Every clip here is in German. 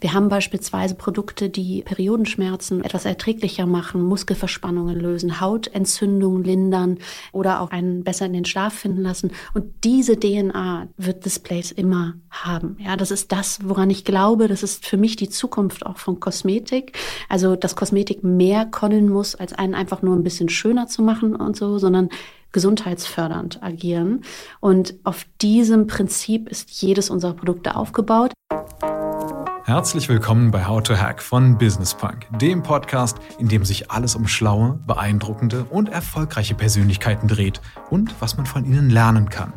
Wir haben beispielsweise Produkte, die Periodenschmerzen etwas erträglicher machen, Muskelverspannungen lösen, Hautentzündungen lindern oder auch einen besser in den Schlaf finden lassen. Und diese DNA wird Displays immer haben. Ja, das ist das, woran ich glaube. Das ist für mich die Zukunft auch von Kosmetik. Also, dass Kosmetik mehr können muss, als einen einfach nur ein bisschen schöner zu machen und so, sondern gesundheitsfördernd agieren. Und auf diesem Prinzip ist jedes unserer Produkte aufgebaut. Herzlich willkommen bei How to Hack von Business Punk, dem Podcast, in dem sich alles um schlaue, beeindruckende und erfolgreiche Persönlichkeiten dreht und was man von ihnen lernen kann.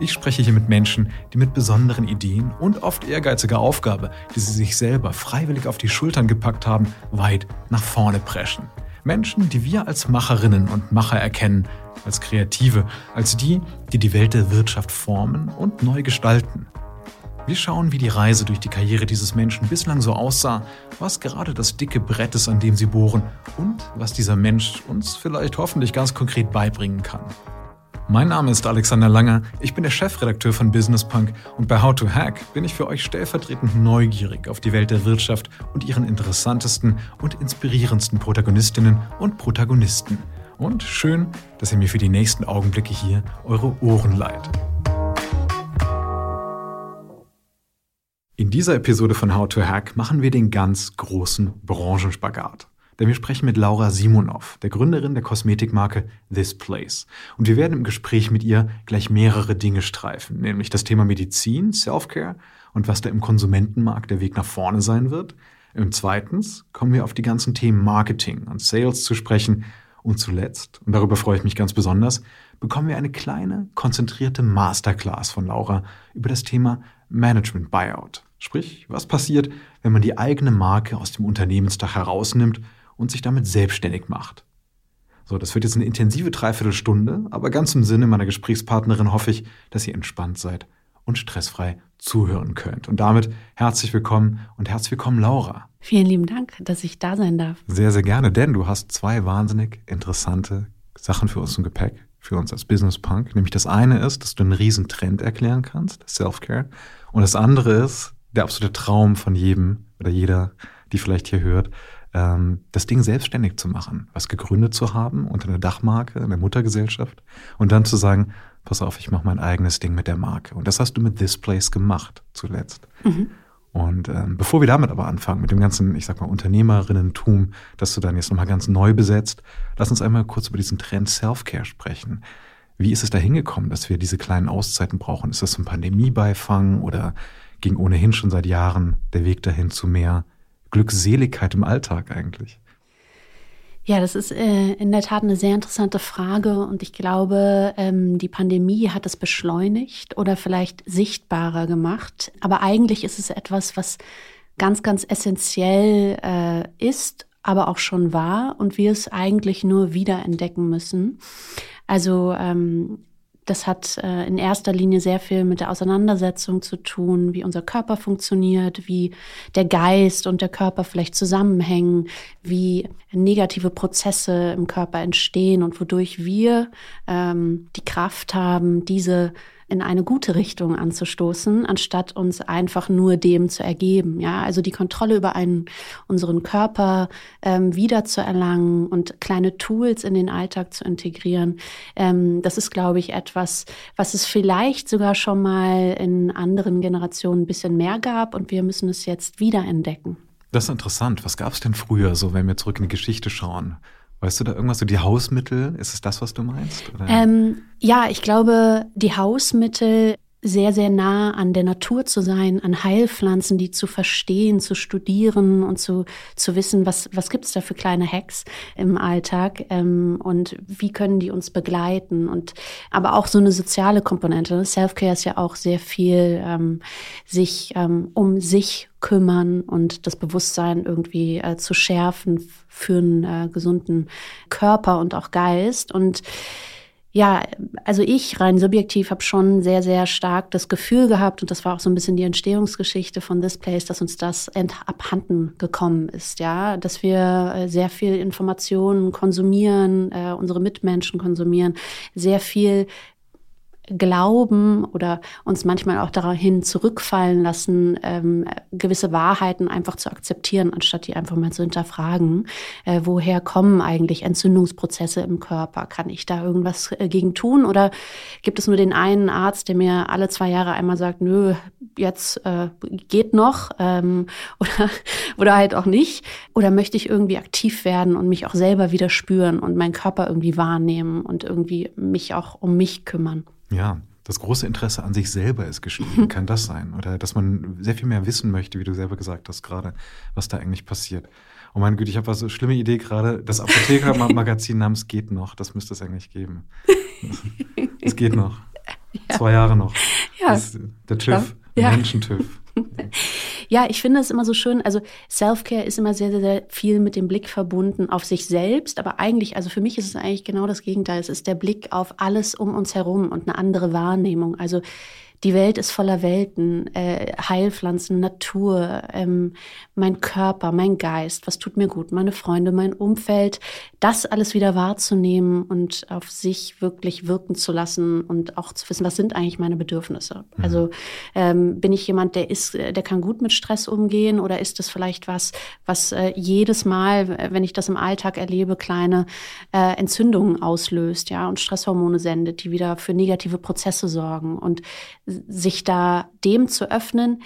Ich spreche hier mit Menschen, die mit besonderen Ideen und oft ehrgeiziger Aufgabe, die sie sich selber freiwillig auf die Schultern gepackt haben, weit nach vorne preschen. Menschen, die wir als Macherinnen und Macher erkennen, als Kreative, als die, die die Welt der Wirtschaft formen und neu gestalten. Wir schauen, wie die Reise durch die Karriere dieses Menschen bislang so aussah, was gerade das dicke Brett ist, an dem sie bohren und was dieser Mensch uns vielleicht hoffentlich ganz konkret beibringen kann. Mein Name ist Alexander Langer, ich bin der Chefredakteur von Business Punk und bei How to Hack bin ich für euch stellvertretend neugierig auf die Welt der Wirtschaft und ihren interessantesten und inspirierendsten Protagonistinnen und Protagonisten. Und schön, dass ihr mir für die nächsten Augenblicke hier eure Ohren leiht. In dieser Episode von How to Hack machen wir den ganz großen Branchenspagat. Denn wir sprechen mit Laura Simonov, der Gründerin der Kosmetikmarke This Place. Und wir werden im Gespräch mit ihr gleich mehrere Dinge streifen, nämlich das Thema Medizin, Self-Care und was da im Konsumentenmarkt der Weg nach vorne sein wird. Und zweitens kommen wir auf die ganzen Themen Marketing und Sales zu sprechen. Und zuletzt, und darüber freue ich mich ganz besonders, bekommen wir eine kleine, konzentrierte Masterclass von Laura über das Thema Management Buyout. Sprich, was passiert, wenn man die eigene Marke aus dem Unternehmensdach herausnimmt und sich damit selbstständig macht? So, das wird jetzt eine intensive Dreiviertelstunde, aber ganz im Sinne meiner Gesprächspartnerin hoffe ich, dass ihr entspannt seid und stressfrei zuhören könnt. Und damit herzlich willkommen und herzlich willkommen, Laura. Vielen lieben Dank, dass ich da sein darf. Sehr, sehr gerne, denn du hast zwei wahnsinnig interessante Sachen für uns im Gepäck, für uns als Business Punk. Nämlich das eine ist, dass du einen riesen Trend erklären kannst, Self-Care. Und das andere ist, der absolute Traum von jedem oder jeder, die vielleicht hier hört, ähm, das Ding selbstständig zu machen, was gegründet zu haben unter einer Dachmarke, in der Muttergesellschaft und dann zu sagen, pass auf, ich mache mein eigenes Ding mit der Marke. Und das hast du mit This Place gemacht zuletzt. Mhm. Und ähm, bevor wir damit aber anfangen, mit dem ganzen, ich sag mal, Unternehmerinnentum, das du dann jetzt nochmal ganz neu besetzt, lass uns einmal kurz über diesen Trend Self-Care sprechen. Wie ist es da hingekommen, dass wir diese kleinen Auszeiten brauchen? Ist das ein Pandemiebeifang oder ging ohnehin schon seit Jahren der Weg dahin zu mehr Glückseligkeit im Alltag eigentlich? Ja, das ist äh, in der Tat eine sehr interessante Frage und ich glaube, ähm, die Pandemie hat es beschleunigt oder vielleicht sichtbarer gemacht. Aber eigentlich ist es etwas, was ganz, ganz essentiell äh, ist, aber auch schon war und wir es eigentlich nur wiederentdecken müssen. Also ähm, das hat äh, in erster Linie sehr viel mit der Auseinandersetzung zu tun, wie unser Körper funktioniert, wie der Geist und der Körper vielleicht zusammenhängen, wie negative Prozesse im Körper entstehen und wodurch wir ähm, die Kraft haben, diese in eine gute Richtung anzustoßen, anstatt uns einfach nur dem zu ergeben. Ja, also die Kontrolle über einen, unseren Körper ähm, wiederzuerlangen und kleine Tools in den Alltag zu integrieren. Ähm, das ist, glaube ich, etwas, was es vielleicht sogar schon mal in anderen Generationen ein bisschen mehr gab und wir müssen es jetzt wiederentdecken. Das ist interessant. Was gab es denn früher, so wenn wir zurück in die Geschichte schauen? Weißt du da irgendwas, so die Hausmittel? Ist es das, was du meinst? Ähm, ja, ich glaube, die Hausmittel sehr, sehr nah an der Natur zu sein, an Heilpflanzen, die zu verstehen, zu studieren und zu, zu wissen, was, was gibt's da für kleine Hacks im Alltag ähm, und wie können die uns begleiten. Und aber auch so eine soziale Komponente. Self-Care ist ja auch sehr viel ähm, sich ähm, um sich kümmern und das Bewusstsein irgendwie äh, zu schärfen für einen äh, gesunden Körper und auch Geist. Und ja, also ich rein subjektiv habe schon sehr, sehr stark das Gefühl gehabt, und das war auch so ein bisschen die Entstehungsgeschichte von This Place, dass uns das abhanden gekommen ist, ja, dass wir äh, sehr viel Informationen konsumieren, äh, unsere Mitmenschen konsumieren, sehr viel glauben oder uns manchmal auch dahin zurückfallen lassen, ähm, gewisse Wahrheiten einfach zu akzeptieren, anstatt die einfach mal zu hinterfragen. Äh, woher kommen eigentlich Entzündungsprozesse im Körper? Kann ich da irgendwas äh, gegen tun? Oder gibt es nur den einen Arzt, der mir alle zwei Jahre einmal sagt, nö, jetzt äh, geht noch ähm, oder, oder halt auch nicht? Oder möchte ich irgendwie aktiv werden und mich auch selber wieder spüren und meinen Körper irgendwie wahrnehmen und irgendwie mich auch um mich kümmern? Ja, das große Interesse an sich selber ist gestiegen. Kann das sein? Oder dass man sehr viel mehr wissen möchte, wie du selber gesagt hast, gerade, was da eigentlich passiert. Oh mein Güte, ich habe so eine schlimme Idee gerade. Das Apotheker-Magazin namens Geht noch, das müsste es eigentlich geben. Es geht noch. Ja. Zwei Jahre noch. Ja. Das, der TÜV, ja. Menschen-TÜV. Ja, ich finde es immer so schön. Also Self-Care ist immer sehr, sehr, sehr viel mit dem Blick verbunden auf sich selbst. Aber eigentlich, also für mich ist es eigentlich genau das Gegenteil. Es ist der Blick auf alles um uns herum und eine andere Wahrnehmung. Also die Welt ist voller Welten, äh, Heilpflanzen, Natur, ähm, mein Körper, mein Geist, was tut mir gut, meine Freunde, mein Umfeld, das alles wieder wahrzunehmen und auf sich wirklich wirken zu lassen und auch zu wissen, was sind eigentlich meine Bedürfnisse. Mhm. Also ähm, bin ich jemand, der ist, der kann gut mit Stress umgehen oder ist es vielleicht was, was äh, jedes Mal, wenn ich das im Alltag erlebe, kleine äh, Entzündungen auslöst, ja, und Stresshormone sendet, die wieder für negative Prozesse sorgen und sich da dem zu öffnen,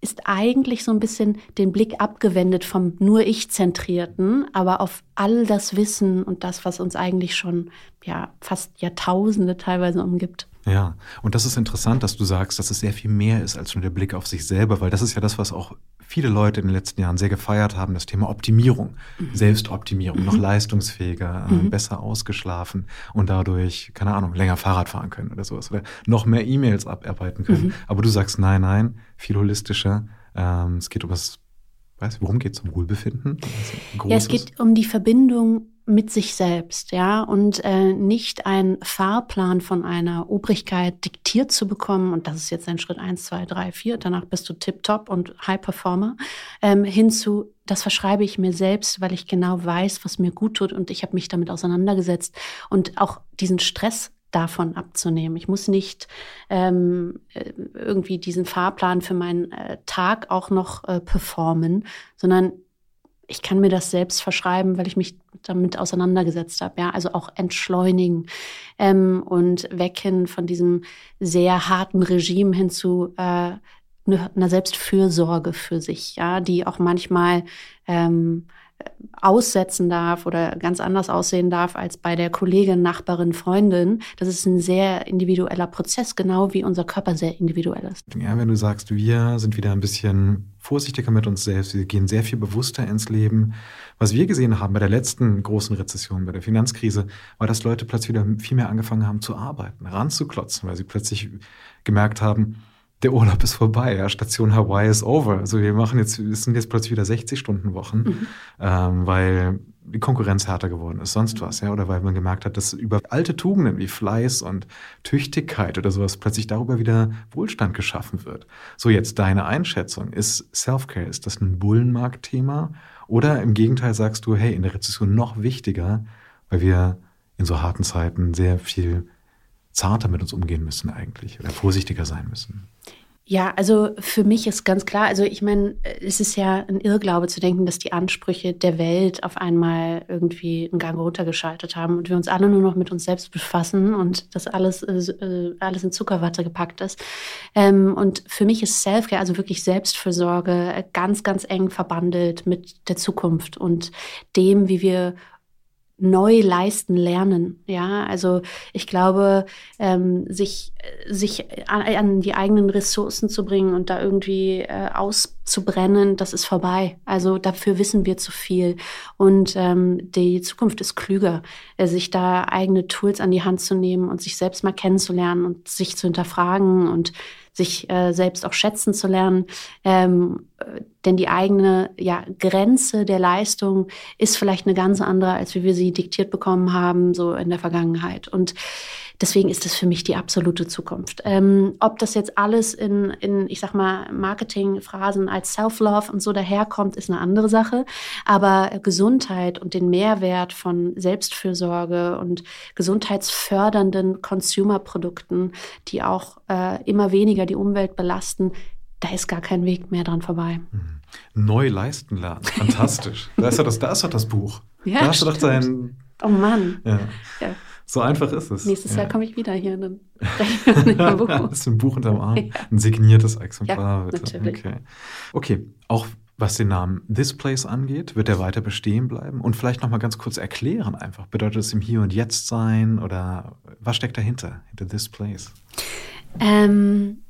ist eigentlich so ein bisschen den Blick abgewendet vom nur ich zentrierten, aber auf all das Wissen und das, was uns eigentlich schon ja fast Jahrtausende teilweise umgibt. Ja, und das ist interessant, dass du sagst, dass es sehr viel mehr ist als nur der Blick auf sich selber, weil das ist ja das, was auch viele Leute in den letzten Jahren sehr gefeiert haben, das Thema Optimierung, mhm. Selbstoptimierung, mhm. noch leistungsfähiger, äh, mhm. besser ausgeschlafen und dadurch, keine Ahnung, länger Fahrrad fahren können oder sowas oder noch mehr E-Mails abarbeiten können. Mhm. Aber du sagst, nein, nein, viel holistischer. Ähm, es geht um das, weißt du, worum geht es? Um Wohlbefinden? Ja, es geht um die Verbindung mit sich selbst, ja, und äh, nicht ein Fahrplan von einer Obrigkeit diktiert zu bekommen, und das ist jetzt ein Schritt eins, zwei, drei, vier, danach bist du tip-top und High Performer, ähm, hinzu, das verschreibe ich mir selbst, weil ich genau weiß, was mir gut tut und ich habe mich damit auseinandergesetzt und auch diesen Stress davon abzunehmen. Ich muss nicht ähm, äh, irgendwie diesen Fahrplan für meinen äh, Tag auch noch äh, performen, sondern ich kann mir das selbst verschreiben, weil ich mich damit auseinandergesetzt habe. Ja, also auch entschleunigen ähm, und wecken von diesem sehr harten Regime hin zu äh, einer Selbstfürsorge für sich, ja, die auch manchmal ähm, aussetzen darf oder ganz anders aussehen darf als bei der Kollegin, Nachbarin, Freundin. Das ist ein sehr individueller Prozess, genau wie unser Körper sehr individuell ist. Ja, wenn du sagst, wir sind wieder ein bisschen vorsichtiger mit uns selbst, wir gehen sehr viel bewusster ins Leben. Was wir gesehen haben bei der letzten großen Rezession, bei der Finanzkrise, war, dass Leute plötzlich wieder viel mehr angefangen haben zu arbeiten, ranzuklotzen, weil sie plötzlich gemerkt haben, der Urlaub ist vorbei, ja, Station Hawaii ist over. Also wir machen jetzt, es sind jetzt plötzlich wieder 60 Stunden Wochen, mhm. ähm, weil die Konkurrenz härter geworden ist, sonst was, ja, oder weil man gemerkt hat, dass über alte Tugenden wie Fleiß und Tüchtigkeit oder sowas plötzlich darüber wieder Wohlstand geschaffen wird. So jetzt deine Einschätzung, ist Selfcare, ist das ein Bullenmarktthema oder im Gegenteil sagst du, hey, in der Rezession noch wichtiger, weil wir in so harten Zeiten sehr viel zarter mit uns umgehen müssen eigentlich oder vorsichtiger sein müssen? Ja, also für mich ist ganz klar, also ich meine, es ist ja ein Irrglaube zu denken, dass die Ansprüche der Welt auf einmal irgendwie einen Gang runtergeschaltet haben und wir uns alle nur noch mit uns selbst befassen und das alles, äh, alles in Zuckerwatte gepackt ist. Ähm, und für mich ist Selfcare, also wirklich Selbstfürsorge, ganz, ganz eng verbandelt mit der Zukunft und dem, wie wir neu leisten lernen. Ja, also ich glaube, ähm, sich, sich an, an, die eigenen Ressourcen zu bringen und da irgendwie äh, auszubrennen, das ist vorbei. Also dafür wissen wir zu viel. Und ähm, die Zukunft ist klüger, äh, sich da eigene Tools an die Hand zu nehmen und sich selbst mal kennenzulernen und sich zu hinterfragen und sich äh, selbst auch schätzen zu lernen. Ähm, äh, denn die eigene ja, Grenze der Leistung ist vielleicht eine ganz andere, als wie wir sie diktiert bekommen haben, so in der Vergangenheit. Und deswegen ist das für mich die absolute Zukunft. Ähm, ob das jetzt alles in, in ich sag mal, Marketingphrasen als Self-Love und so daherkommt, ist eine andere Sache. Aber Gesundheit und den Mehrwert von Selbstfürsorge und gesundheitsfördernden Consumer-Produkten, die auch äh, immer weniger die Umwelt belasten, da ist gar kein Weg mehr dran vorbei. Mhm. Neu leisten lernen. Fantastisch. da, ist ja das, da ist doch das Buch. Ja, da hast du doch dein. Oh Mann. Ja. ja. So einfach ist es. Nächstes ja. Jahr komme ich wieder hier und dann ein du ein Buch unterm Arm? Ja. Ein signiertes Exemplar, ja, bitte. Natürlich. Okay. okay, auch was den Namen This Place angeht, wird er weiter bestehen bleiben? Und vielleicht noch mal ganz kurz erklären einfach. Bedeutet es im Hier und Jetzt sein oder was steckt dahinter, hinter This Place? Ähm,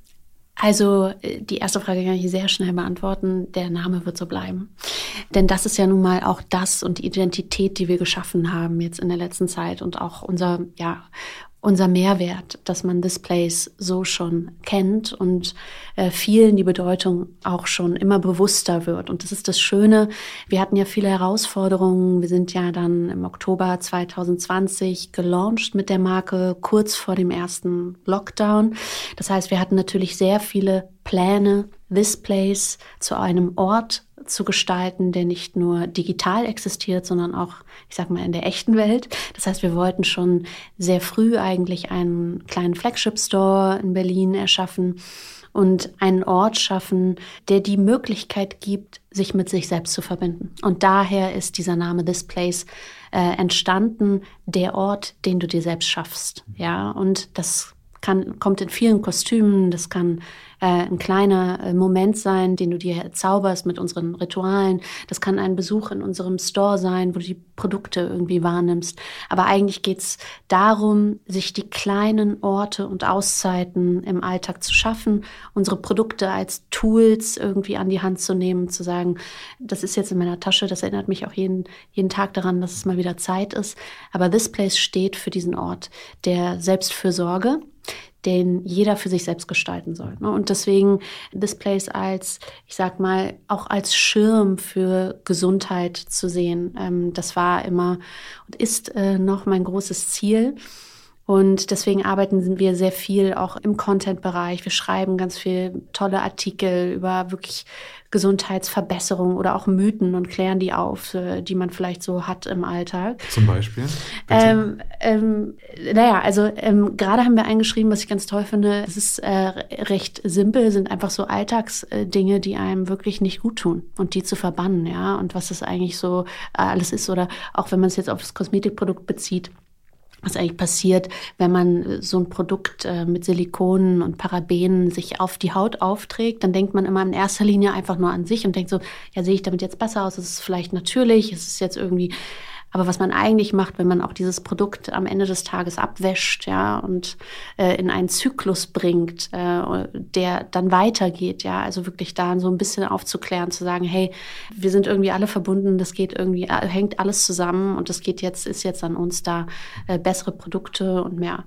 also äh, die erste Frage kann ich sehr schnell beantworten. Der Name wird so bleiben. Denn das ist ja nun mal auch das und die Identität, die wir geschaffen haben jetzt in der letzten Zeit und auch unser, ja, unser Mehrwert, dass man Displays so schon kennt und äh, vielen die Bedeutung auch schon immer bewusster wird. Und das ist das Schöne. Wir hatten ja viele Herausforderungen. Wir sind ja dann im Oktober 2020 gelauncht mit der Marke kurz vor dem ersten Lockdown. Das heißt, wir hatten natürlich sehr viele Pläne, Displays zu einem Ort zu gestalten, der nicht nur digital existiert, sondern auch, ich sag mal, in der echten Welt. Das heißt, wir wollten schon sehr früh eigentlich einen kleinen Flagship Store in Berlin erschaffen und einen Ort schaffen, der die Möglichkeit gibt, sich mit sich selbst zu verbinden. Und daher ist dieser Name This Place äh, entstanden, der Ort, den du dir selbst schaffst. Ja, und das kann, kommt in vielen Kostümen, das kann äh, ein kleiner äh, Moment sein, den du dir zauberst mit unseren Ritualen. Das kann ein Besuch in unserem Store sein, wo du die Produkte irgendwie wahrnimmst. Aber eigentlich geht's darum, sich die kleinen Orte und Auszeiten im Alltag zu schaffen, unsere Produkte als Tools irgendwie an die Hand zu nehmen, zu sagen, das ist jetzt in meiner Tasche, das erinnert mich auch jeden, jeden Tag daran, dass es mal wieder Zeit ist. Aber This Place steht für diesen Ort der Selbstfürsorge den jeder für sich selbst gestalten soll. Ne? Und deswegen Displays als, ich sag mal, auch als Schirm für Gesundheit zu sehen. Ähm, das war immer und ist äh, noch mein großes Ziel. Und deswegen arbeiten wir sehr viel auch im Content-Bereich. Wir schreiben ganz viel tolle Artikel über wirklich Gesundheitsverbesserung oder auch Mythen und klären die auf, äh, die man vielleicht so hat im Alltag. Zum Beispiel? Ähm, ähm, naja, also ähm, gerade haben wir eingeschrieben, was ich ganz toll finde. Es ist äh, recht simpel, sind einfach so Alltagsdinge, die einem wirklich nicht gut tun und die zu verbannen, ja. Und was das eigentlich so alles ist oder auch wenn man es jetzt auf das Kosmetikprodukt bezieht was eigentlich passiert, wenn man äh, so ein Produkt äh, mit Silikonen und Parabenen sich auf die Haut aufträgt, dann denkt man immer in erster Linie einfach nur an sich und denkt so, ja, sehe ich damit jetzt besser aus? Ist es vielleicht natürlich? Ist es jetzt irgendwie aber was man eigentlich macht, wenn man auch dieses Produkt am Ende des Tages abwäscht, ja, und äh, in einen Zyklus bringt, äh, der dann weitergeht, ja, also wirklich da so ein bisschen aufzuklären, zu sagen, hey, wir sind irgendwie alle verbunden, das geht irgendwie, äh, hängt alles zusammen und das geht jetzt, ist jetzt an uns da, äh, bessere Produkte und mehr,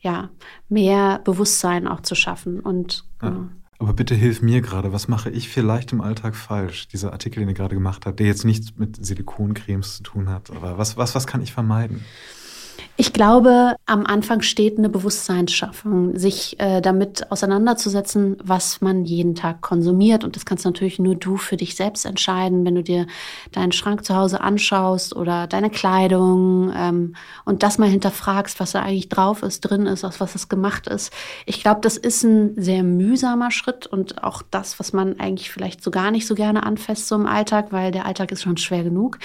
ja, mehr Bewusstsein auch zu schaffen und ja. Aber bitte hilf mir gerade, was mache ich vielleicht im Alltag falsch? Dieser Artikel, den ihr gerade gemacht habt, der jetzt nichts mit Silikoncremes zu tun hat, aber was, was, was kann ich vermeiden? Ich glaube, am Anfang steht eine Bewusstseinsschaffung, sich äh, damit auseinanderzusetzen, was man jeden Tag konsumiert. Und das kannst natürlich nur du für dich selbst entscheiden, wenn du dir deinen Schrank zu Hause anschaust oder deine Kleidung ähm, und das mal hinterfragst, was da eigentlich drauf ist, drin ist, aus was es gemacht ist. Ich glaube, das ist ein sehr mühsamer Schritt und auch das, was man eigentlich vielleicht so gar nicht so gerne anfasst so im Alltag, weil der Alltag ist schon schwer genug.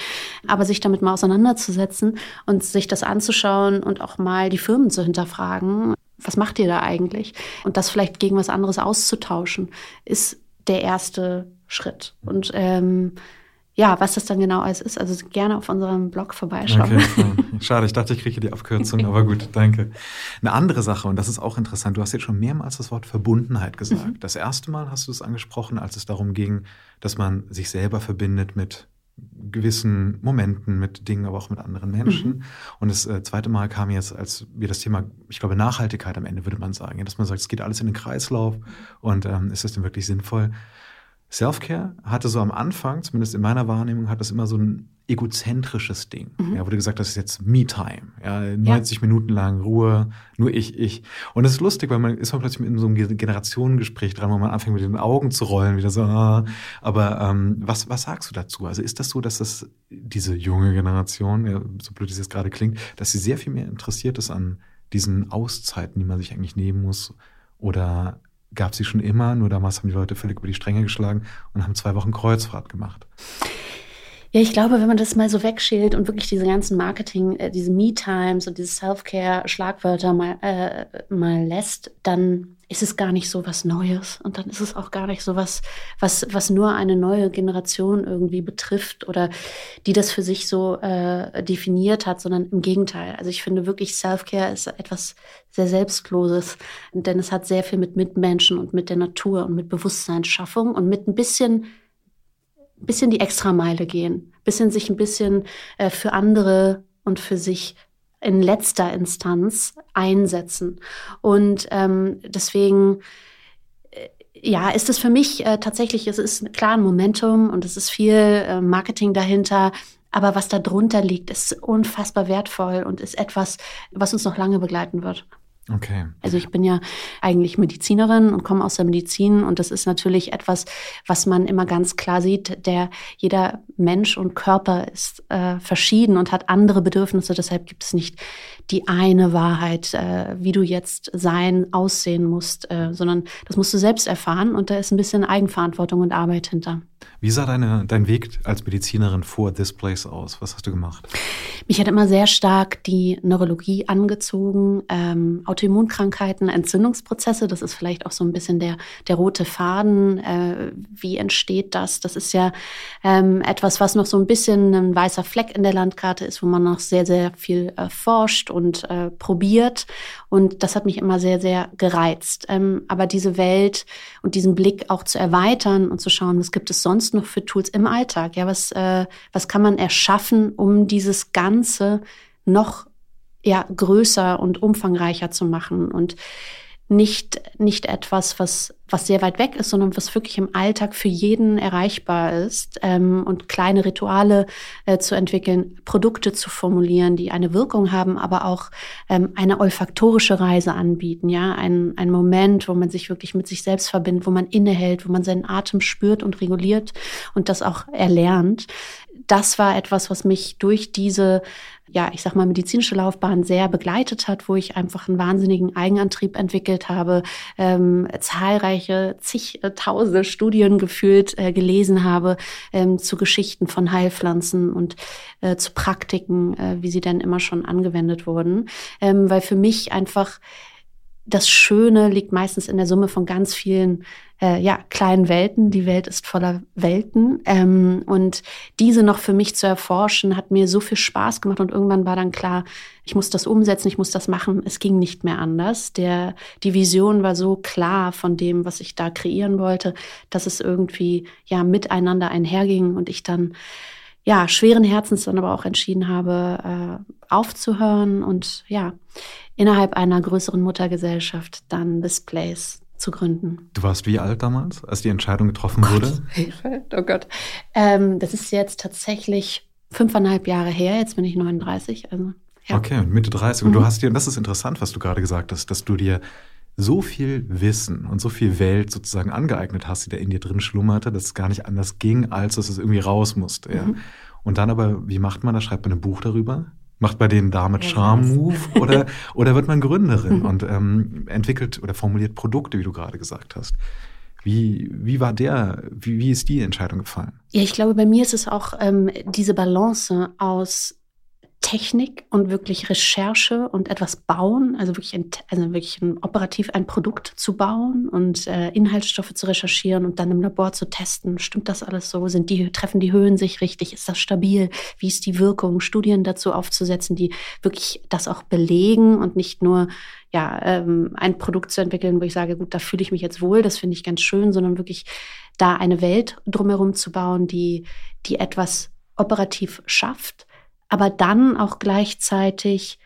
Aber sich damit mal auseinanderzusetzen und sich das anzuschauen, anschauen und auch mal die Firmen zu hinterfragen. Was macht ihr da eigentlich? Und das vielleicht gegen was anderes auszutauschen, ist der erste Schritt. Und ähm, ja, was das dann genau alles ist, also gerne auf unserem Blog vorbeischauen. Okay, Schade, ich dachte, ich kriege die Abkürzung, aber gut, danke. Eine andere Sache, und das ist auch interessant, du hast jetzt schon mehrmals das Wort Verbundenheit gesagt. Mhm. Das erste Mal hast du es angesprochen, als es darum ging, dass man sich selber verbindet mit gewissen Momenten, mit Dingen, aber auch mit anderen Menschen. Mhm. Und das äh, zweite Mal kam jetzt, als wir das Thema, ich glaube, Nachhaltigkeit am Ende würde man sagen, dass man sagt, es geht alles in den Kreislauf und ähm, ist das denn wirklich sinnvoll? Self-Care hatte so am Anfang, zumindest in meiner Wahrnehmung, hat das immer so ein egozentrisches Ding. Mhm. Ja, du gesagt das ist jetzt Me-Time. Ja, 90 ja. Minuten lang Ruhe, nur ich, ich. Und es ist lustig, weil man ist man plötzlich in so einem Generationengespräch dran, wo man anfängt mit den Augen zu rollen, wieder so, ah. aber ähm, was, was sagst du dazu? Also ist das so, dass das diese junge Generation, ja, so blöd es jetzt gerade klingt, dass sie sehr viel mehr interessiert ist an diesen Auszeiten, die man sich eigentlich nehmen muss? Oder gab sie schon immer, nur damals haben die Leute völlig über die Stränge geschlagen und haben zwei Wochen Kreuzfahrt gemacht. Ja, ich glaube, wenn man das mal so wegschält und wirklich diese ganzen Marketing, äh, diese Me-Times und diese Self-Care-Schlagwörter mal, äh, mal lässt, dann ist es gar nicht so was Neues. Und dann ist es auch gar nicht so was, was, was nur eine neue Generation irgendwie betrifft oder die das für sich so äh, definiert hat, sondern im Gegenteil. Also ich finde wirklich Self-Care ist etwas sehr Selbstloses, denn es hat sehr viel mit Mitmenschen und mit der Natur und mit Bewusstseinsschaffung und mit ein bisschen bisschen die Extrameile gehen, bisschen sich ein bisschen äh, für andere und für sich in letzter Instanz einsetzen. Und ähm, deswegen, äh, ja, ist es für mich äh, tatsächlich, es ist klar ein Momentum und es ist viel äh, Marketing dahinter. Aber was da drunter liegt, ist unfassbar wertvoll und ist etwas, was uns noch lange begleiten wird. Okay. Also ich bin ja eigentlich Medizinerin und komme aus der Medizin und das ist natürlich etwas, was man immer ganz klar sieht. Der jeder Mensch und Körper ist äh, verschieden und hat andere Bedürfnisse. Deshalb gibt es nicht die eine Wahrheit, äh, wie du jetzt sein, aussehen musst, äh, sondern das musst du selbst erfahren und da ist ein bisschen Eigenverantwortung und Arbeit hinter. Wie sah deine, dein Weg als Medizinerin vor This Place aus? Was hast du gemacht? Mich hat immer sehr stark die Neurologie angezogen, ähm, Autoimmunkrankheiten, Entzündungsprozesse. Das ist vielleicht auch so ein bisschen der, der rote Faden. Äh, wie entsteht das? Das ist ja ähm, etwas, was noch so ein bisschen ein weißer Fleck in der Landkarte ist, wo man noch sehr, sehr viel äh, forscht und äh, probiert. Und das hat mich immer sehr, sehr gereizt. Ähm, aber diese Welt und diesen Blick auch zu erweitern und zu schauen, was gibt es sonst noch für Tools im Alltag? Ja, was, äh, was kann man erschaffen, um dieses Ganze noch ja, größer und umfangreicher zu machen? Und nicht, nicht etwas, was, was sehr weit weg ist, sondern was wirklich im Alltag für jeden erreichbar ist ähm, und kleine Rituale äh, zu entwickeln, Produkte zu formulieren, die eine Wirkung haben, aber auch ähm, eine olfaktorische Reise anbieten, ja, ein, ein Moment, wo man sich wirklich mit sich selbst verbindet, wo man innehält, wo man seinen Atem spürt und reguliert und das auch erlernt. Das war etwas, was mich durch diese ja, ich sag mal, medizinische Laufbahn sehr begleitet hat, wo ich einfach einen wahnsinnigen Eigenantrieb entwickelt habe, ähm, zahlreiche, zigtausende Studien gefühlt äh, gelesen habe ähm, zu Geschichten von Heilpflanzen und äh, zu Praktiken, äh, wie sie dann immer schon angewendet wurden, ähm, weil für mich einfach das Schöne liegt meistens in der Summe von ganz vielen äh, ja, kleinen Welten. Die Welt ist voller Welten. Ähm, und diese noch für mich zu erforschen, hat mir so viel Spaß gemacht. Und irgendwann war dann klar, ich muss das umsetzen, ich muss das machen. Es ging nicht mehr anders. Der, die Vision war so klar von dem, was ich da kreieren wollte, dass es irgendwie ja miteinander einherging und ich dann ja, schweren Herzens dann aber auch entschieden habe, äh, aufzuhören und ja, innerhalb einer größeren Muttergesellschaft dann Displays zu gründen. Du warst wie alt damals, als die Entscheidung getroffen oh wurde? oh Gott. Ähm, das ist jetzt tatsächlich fünfeinhalb Jahre her. Jetzt bin ich 39. Also, ja. Okay, Mitte 30. Und mhm. du hast dir, und das ist interessant, was du gerade gesagt hast, dass du dir so viel Wissen und so viel Welt sozusagen angeeignet hast, die da in dir drin schlummerte, dass es gar nicht anders ging, als dass es irgendwie raus musste. Ja. Mhm. Und dann aber, wie macht man das? Schreibt man ein Buch darüber? Macht bei denen damit Charme-Move oder, oder wird man Gründerin und ähm, entwickelt oder formuliert Produkte, wie du gerade gesagt hast? Wie, wie war der, wie, wie ist die Entscheidung gefallen? Ja, ich glaube, bei mir ist es auch ähm, diese Balance aus Technik und wirklich Recherche und etwas bauen, also wirklich, ein, also wirklich ein, operativ ein Produkt zu bauen und äh, Inhaltsstoffe zu recherchieren und dann im Labor zu testen. Stimmt das alles so? Sind die, treffen die Höhen sich richtig? Ist das stabil? Wie ist die Wirkung? Studien dazu aufzusetzen, die wirklich das auch belegen und nicht nur ja, ähm, ein Produkt zu entwickeln, wo ich sage, gut, da fühle ich mich jetzt wohl, das finde ich ganz schön, sondern wirklich da eine Welt drumherum zu bauen, die, die etwas operativ schafft aber dann auch gleichzeitig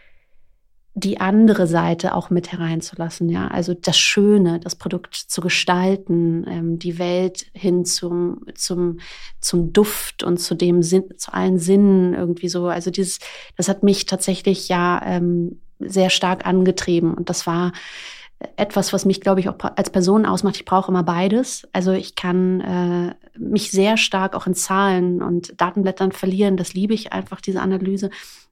die andere Seite auch mit hereinzulassen, ja, also das Schöne, das Produkt zu gestalten, ähm, die Welt hin zum zum zum Duft und zu dem Sinn, zu allen Sinnen irgendwie so. Also dieses, das hat mich tatsächlich ja ähm, sehr stark angetrieben und das war etwas, was mich, glaube ich, auch als Person ausmacht. Ich brauche immer beides. Also ich kann äh, mich sehr stark auch in Zahlen und Datenblättern verlieren. Das liebe ich einfach, diese Analyse.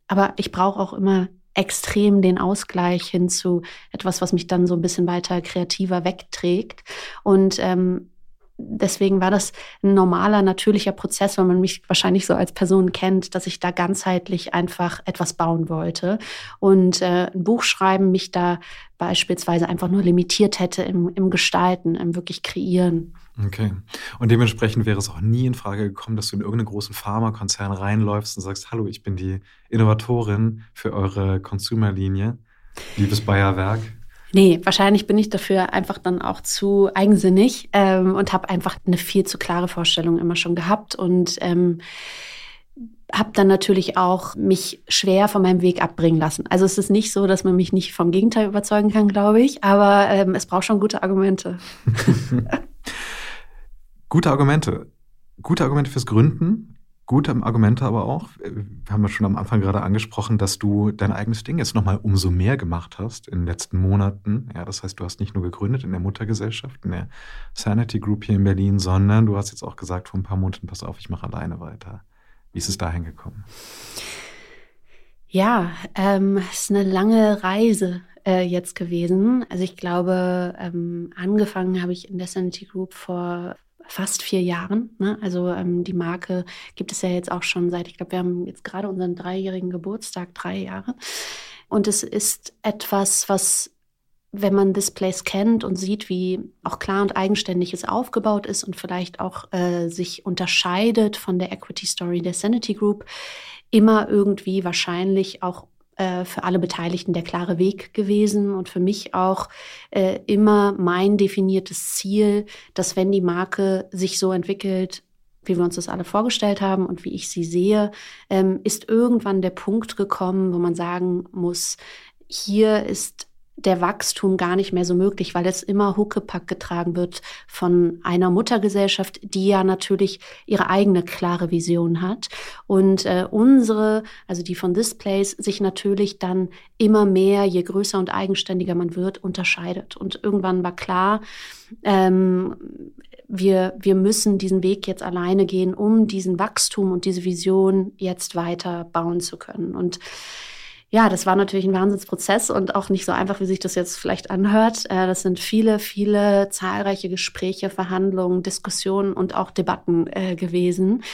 Aber ich brauche auch immer extrem den Ausgleich hin zu etwas, was mich dann so ein bisschen weiter kreativer wegträgt. Und ähm, deswegen war das ein normaler, natürlicher Prozess, weil man mich wahrscheinlich so als Person kennt, dass ich da ganzheitlich einfach etwas bauen wollte. Und äh, ein Buch schreiben mich da beispielsweise einfach nur limitiert hätte im, im Gestalten, im wirklich Kreieren. Okay. Und dementsprechend wäre es auch nie in Frage gekommen, dass du in irgendeinen großen Pharmakonzern reinläufst und sagst, hallo, ich bin die Innovatorin für eure Consumer-Linie. Liebes Bayerwerk. Nee, wahrscheinlich bin ich dafür einfach dann auch zu eigensinnig ähm, und habe einfach eine viel zu klare Vorstellung immer schon gehabt und ähm, habe dann natürlich auch mich schwer von meinem Weg abbringen lassen. Also es ist nicht so, dass man mich nicht vom Gegenteil überzeugen kann, glaube ich, aber ähm, es braucht schon gute Argumente. Gute Argumente. Gute Argumente fürs Gründen. Gute Argumente aber auch. Wir haben ja schon am Anfang gerade angesprochen, dass du dein eigenes Ding jetzt nochmal umso mehr gemacht hast in den letzten Monaten. Ja, das heißt, du hast nicht nur gegründet in der Muttergesellschaft, in der Sanity Group hier in Berlin, sondern du hast jetzt auch gesagt vor ein paar Monaten, pass auf, ich mache alleine weiter. Wie ist es dahin gekommen? Ja, ähm, es ist eine lange Reise äh, jetzt gewesen. Also ich glaube, ähm, angefangen habe ich in der Sanity Group vor fast vier Jahren. Ne? Also ähm, die Marke gibt es ja jetzt auch schon seit, ich glaube, wir haben jetzt gerade unseren dreijährigen Geburtstag, drei Jahre. Und es ist etwas, was, wenn man Displays kennt und sieht, wie auch klar und eigenständig es aufgebaut ist und vielleicht auch äh, sich unterscheidet von der Equity Story der Sanity Group, immer irgendwie wahrscheinlich auch äh, für alle Beteiligten der klare Weg gewesen und für mich auch äh, immer mein definiertes Ziel, dass wenn die Marke sich so entwickelt, wie wir uns das alle vorgestellt haben und wie ich sie sehe, ähm, ist irgendwann der Punkt gekommen, wo man sagen muss, hier ist der Wachstum gar nicht mehr so möglich, weil es immer Huckepack getragen wird von einer Muttergesellschaft, die ja natürlich ihre eigene klare Vision hat. Und äh, unsere, also die von Displays, sich natürlich dann immer mehr, je größer und eigenständiger man wird, unterscheidet. Und irgendwann war klar, ähm, wir, wir müssen diesen Weg jetzt alleine gehen, um diesen Wachstum und diese Vision jetzt weiter bauen zu können. Und ja, das war natürlich ein Wahnsinnsprozess und auch nicht so einfach, wie sich das jetzt vielleicht anhört. Äh, das sind viele, viele zahlreiche Gespräche, Verhandlungen, Diskussionen und auch Debatten äh, gewesen,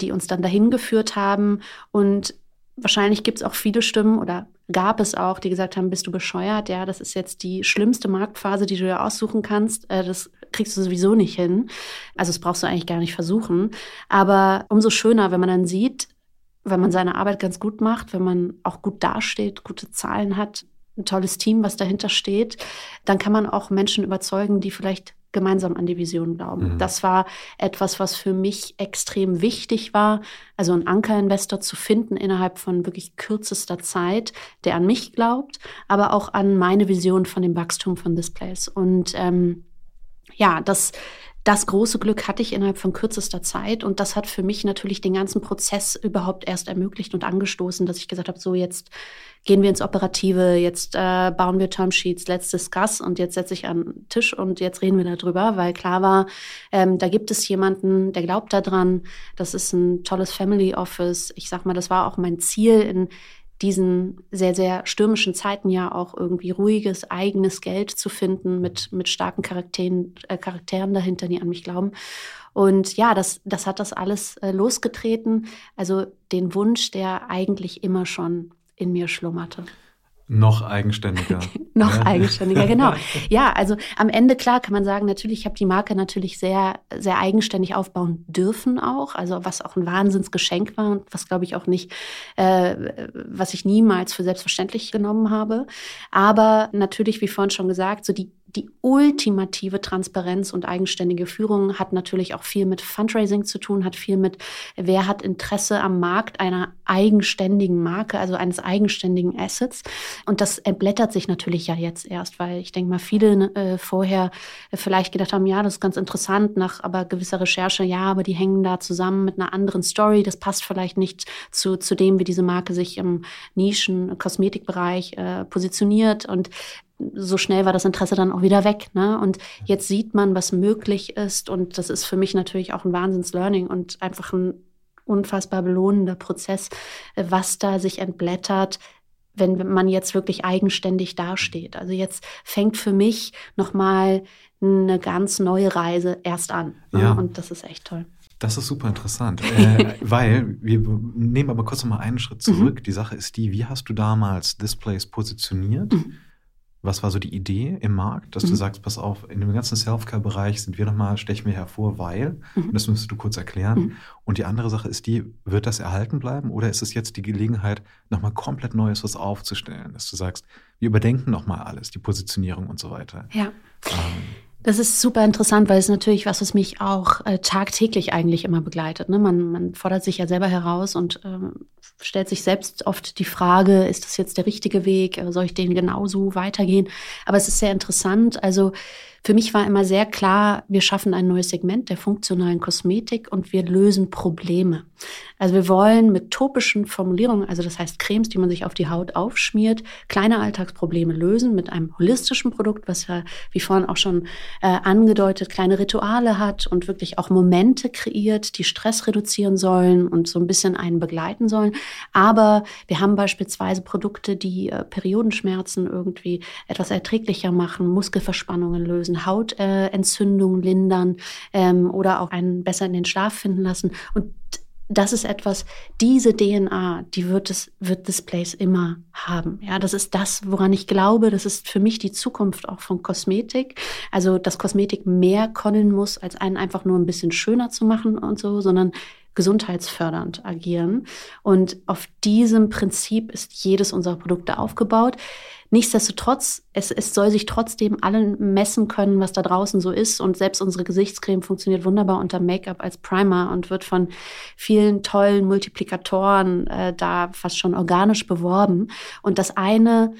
die uns dann dahin geführt haben. Und wahrscheinlich gibt es auch viele Stimmen oder gab es auch, die gesagt haben, bist du bescheuert? Ja, das ist jetzt die schlimmste Marktphase, die du dir aussuchen kannst. Äh, das kriegst du sowieso nicht hin. Also das brauchst du eigentlich gar nicht versuchen. Aber umso schöner, wenn man dann sieht, wenn man seine Arbeit ganz gut macht, wenn man auch gut dasteht, gute Zahlen hat, ein tolles Team, was dahinter steht, dann kann man auch Menschen überzeugen, die vielleicht gemeinsam an die Vision glauben. Mhm. Das war etwas, was für mich extrem wichtig war, also einen Ankerinvestor zu finden innerhalb von wirklich kürzester Zeit, der an mich glaubt, aber auch an meine Vision von dem Wachstum von Displays. Und ähm, ja, das das große Glück hatte ich innerhalb von kürzester Zeit und das hat für mich natürlich den ganzen Prozess überhaupt erst ermöglicht und angestoßen, dass ich gesagt habe, so jetzt gehen wir ins Operative, jetzt äh, bauen wir Termsheets, let's discuss und jetzt setze ich an den Tisch und jetzt reden wir darüber, weil klar war, ähm, da gibt es jemanden, der glaubt daran, das ist ein tolles Family Office. Ich sag mal, das war auch mein Ziel in diesen sehr, sehr stürmischen Zeiten ja auch irgendwie ruhiges, eigenes Geld zu finden mit, mit starken Charakteren, äh, Charakteren dahinter, die an mich glauben. Und ja, das, das hat das alles äh, losgetreten. Also den Wunsch, der eigentlich immer schon in mir schlummerte. Noch eigenständiger. noch ja. eigenständiger, genau. Ja, also am Ende, klar, kann man sagen, natürlich, ich habe die Marke natürlich sehr, sehr eigenständig aufbauen dürfen auch. Also was auch ein Wahnsinnsgeschenk war und was, glaube ich, auch nicht, äh, was ich niemals für selbstverständlich genommen habe. Aber natürlich, wie vorhin schon gesagt, so die, die ultimative Transparenz und eigenständige Führung hat natürlich auch viel mit Fundraising zu tun, hat viel mit, wer hat Interesse am Markt einer eigenständigen Marke, also eines eigenständigen Assets. Und das entblättert sich natürlich ja jetzt erst, weil ich denke mal, viele äh, vorher vielleicht gedacht haben, ja, das ist ganz interessant, nach aber gewisser Recherche, ja, aber die hängen da zusammen mit einer anderen Story, das passt vielleicht nicht zu, zu dem, wie diese Marke sich im Nischen-Kosmetikbereich äh, positioniert. Und so schnell war das Interesse dann auch wieder weg. Ne? Und jetzt sieht man, was möglich ist. Und das ist für mich natürlich auch ein Wahnsinns-Learning und einfach ein unfassbar belohnender Prozess, was da sich entblättert, wenn man jetzt wirklich eigenständig dasteht. Also jetzt fängt für mich nochmal eine ganz neue Reise erst an. Ne? Ja. Und das ist echt toll. Das ist super interessant, äh, weil wir nehmen aber kurz noch mal einen Schritt zurück. Mhm. Die Sache ist die, wie hast du damals Displays positioniert? Mhm. Was war so die Idee im Markt, dass mhm. du sagst, pass auf, in dem ganzen Self-Care-Bereich sind wir nochmal, stechen wir hervor, weil, mhm. und das müsstest du kurz erklären. Mhm. Und die andere Sache ist die, wird das erhalten bleiben oder ist es jetzt die Gelegenheit, nochmal komplett Neues was aufzustellen, dass du sagst, wir überdenken nochmal alles, die Positionierung und so weiter. Ja. Ähm, das ist super interessant, weil es natürlich was, was mich auch äh, tagtäglich eigentlich immer begleitet. Ne? Man, man fordert sich ja selber heraus und ähm, stellt sich selbst oft die Frage, ist das jetzt der richtige Weg? Soll ich den genauso weitergehen? Aber es ist sehr interessant. Also für mich war immer sehr klar, wir schaffen ein neues Segment der funktionalen Kosmetik und wir lösen Probleme. Also wir wollen mit topischen Formulierungen, also das heißt Cremes, die man sich auf die Haut aufschmiert, kleine Alltagsprobleme lösen mit einem holistischen Produkt, was ja, wie vorhin auch schon äh, angedeutet, kleine Rituale hat und wirklich auch Momente kreiert, die Stress reduzieren sollen und so ein bisschen einen begleiten sollen. Aber wir haben beispielsweise Produkte, die äh, Periodenschmerzen irgendwie etwas erträglicher machen, Muskelverspannungen lösen, Hautentzündungen lindern ähm, oder auch einen besser in den Schlaf finden lassen. Und das ist etwas, diese DNA, die wird es, wird Displays immer haben. Ja, das ist das, woran ich glaube. Das ist für mich die Zukunft auch von Kosmetik. Also, dass Kosmetik mehr können muss, als einen einfach nur ein bisschen schöner zu machen und so, sondern gesundheitsfördernd agieren. Und auf diesem Prinzip ist jedes unserer Produkte aufgebaut. Nichtsdestotrotz, es, es soll sich trotzdem allen messen können, was da draußen so ist. Und selbst unsere Gesichtscreme funktioniert wunderbar unter Make-up als Primer und wird von vielen tollen Multiplikatoren äh, da fast schon organisch beworben. Und das eine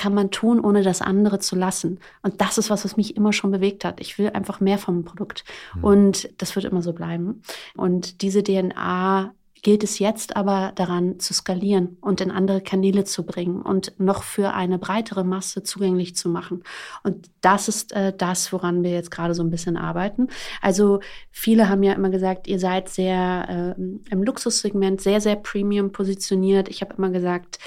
kann man tun, ohne das andere zu lassen. Und das ist was, was mich immer schon bewegt hat. Ich will einfach mehr vom Produkt. Mhm. Und das wird immer so bleiben. Und diese DNA gilt es jetzt aber daran zu skalieren und in andere Kanäle zu bringen und noch für eine breitere Masse zugänglich zu machen. Und das ist äh, das, woran wir jetzt gerade so ein bisschen arbeiten. Also viele haben ja immer gesagt, ihr seid sehr äh, im Luxussegment, sehr, sehr premium positioniert. Ich habe immer gesagt,